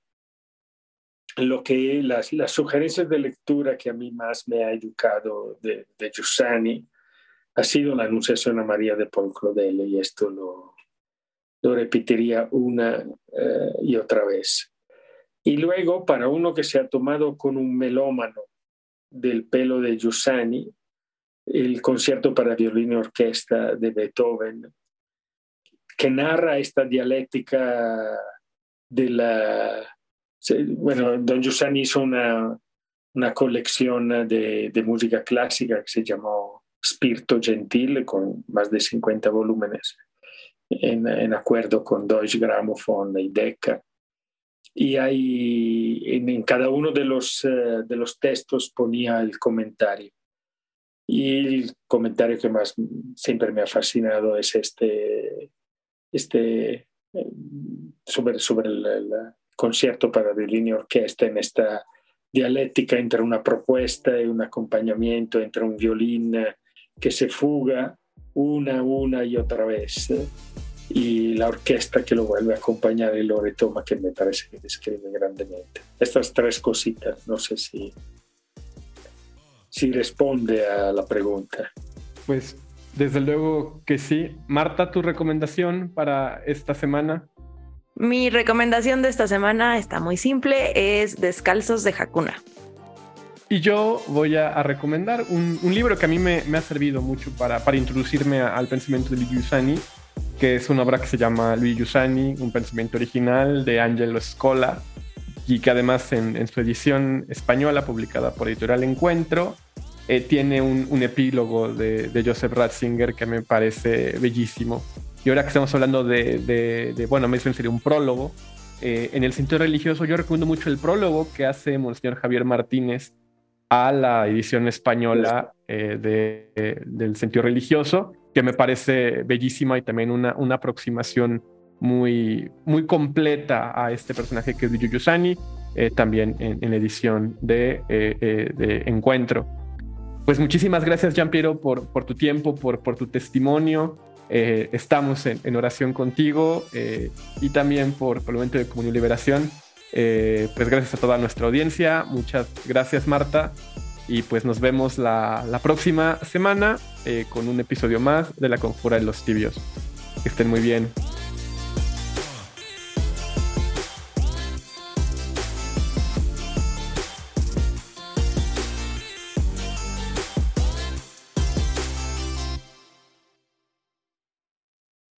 S4: lo que las, las sugerencias de lectura que a mí más me ha educado de, de Giussani ha sido la Anunciación a María de Paul Claudel, y esto lo, lo repetiría una eh, y otra vez. Y luego, para uno que se ha tomado con un melómano del pelo de Giussani, el concierto para violín y orquesta de Beethoven, que narra esta dialéctica de la bueno, Don Giussani hizo una, una colección de, de, música clásica que se llamó Spirito Gentile, con más de 50 volúmenes, en, en acuerdo con Deutsche Grammophon y Decca. Y hay, en, en cada uno de los, uh, de los textos ponía el comentario. Y el comentario que más siempre me ha fascinado es este, este eh, sobre, sobre la, concierto para violín y orquesta en esta dialéctica entre una propuesta y un acompañamiento, entre un violín que se fuga una, una y otra vez y la orquesta que lo vuelve a acompañar y lo retoma, que me parece que describe grandemente. Estas tres cositas, no sé si, si responde a la pregunta.
S2: Pues desde luego que sí. Marta, tu recomendación para esta semana.
S3: Mi recomendación de esta semana está muy simple, es Descalzos de Hakuna.
S2: Y yo voy a, recomendar un, libro que a mí me, ha servido mucho para, para introducirme al pensamiento de Usani, que es una obra que se llama Luigi Usani, un pensamiento original de Angelo Scola, y que además en, su edición española, publicada por Editorial Encuentro, eh, tiene un, epílogo de, de Joseph Ratzinger que me parece bellísimo. Y ahora que estamos hablando de, de, bueno, me sería un prólogo, eh, en el sentido religioso yo recomiendo mucho el prólogo que hace Monseñor Javier Martínez a la edición española eh, de, del sentido religioso, que me parece bellísima y también una, una aproximación muy, muy completa a este personaje que es Yuyusani, eh, también en, en, edición de, eh, de Encuentro. Pues muchísimas gracias, Jean Piero, por, por tu tiempo, por, por tu testimonio. Eh, estamos en, oración contigo eh, y también por, el momento de Comunión Liberación. Eh, pues gracias a toda nuestra audiencia. Muchas gracias, Marta. Y pues nos vemos la, próxima semana con un episodio más de La Conjura de los Tibios. Que estén muy bien.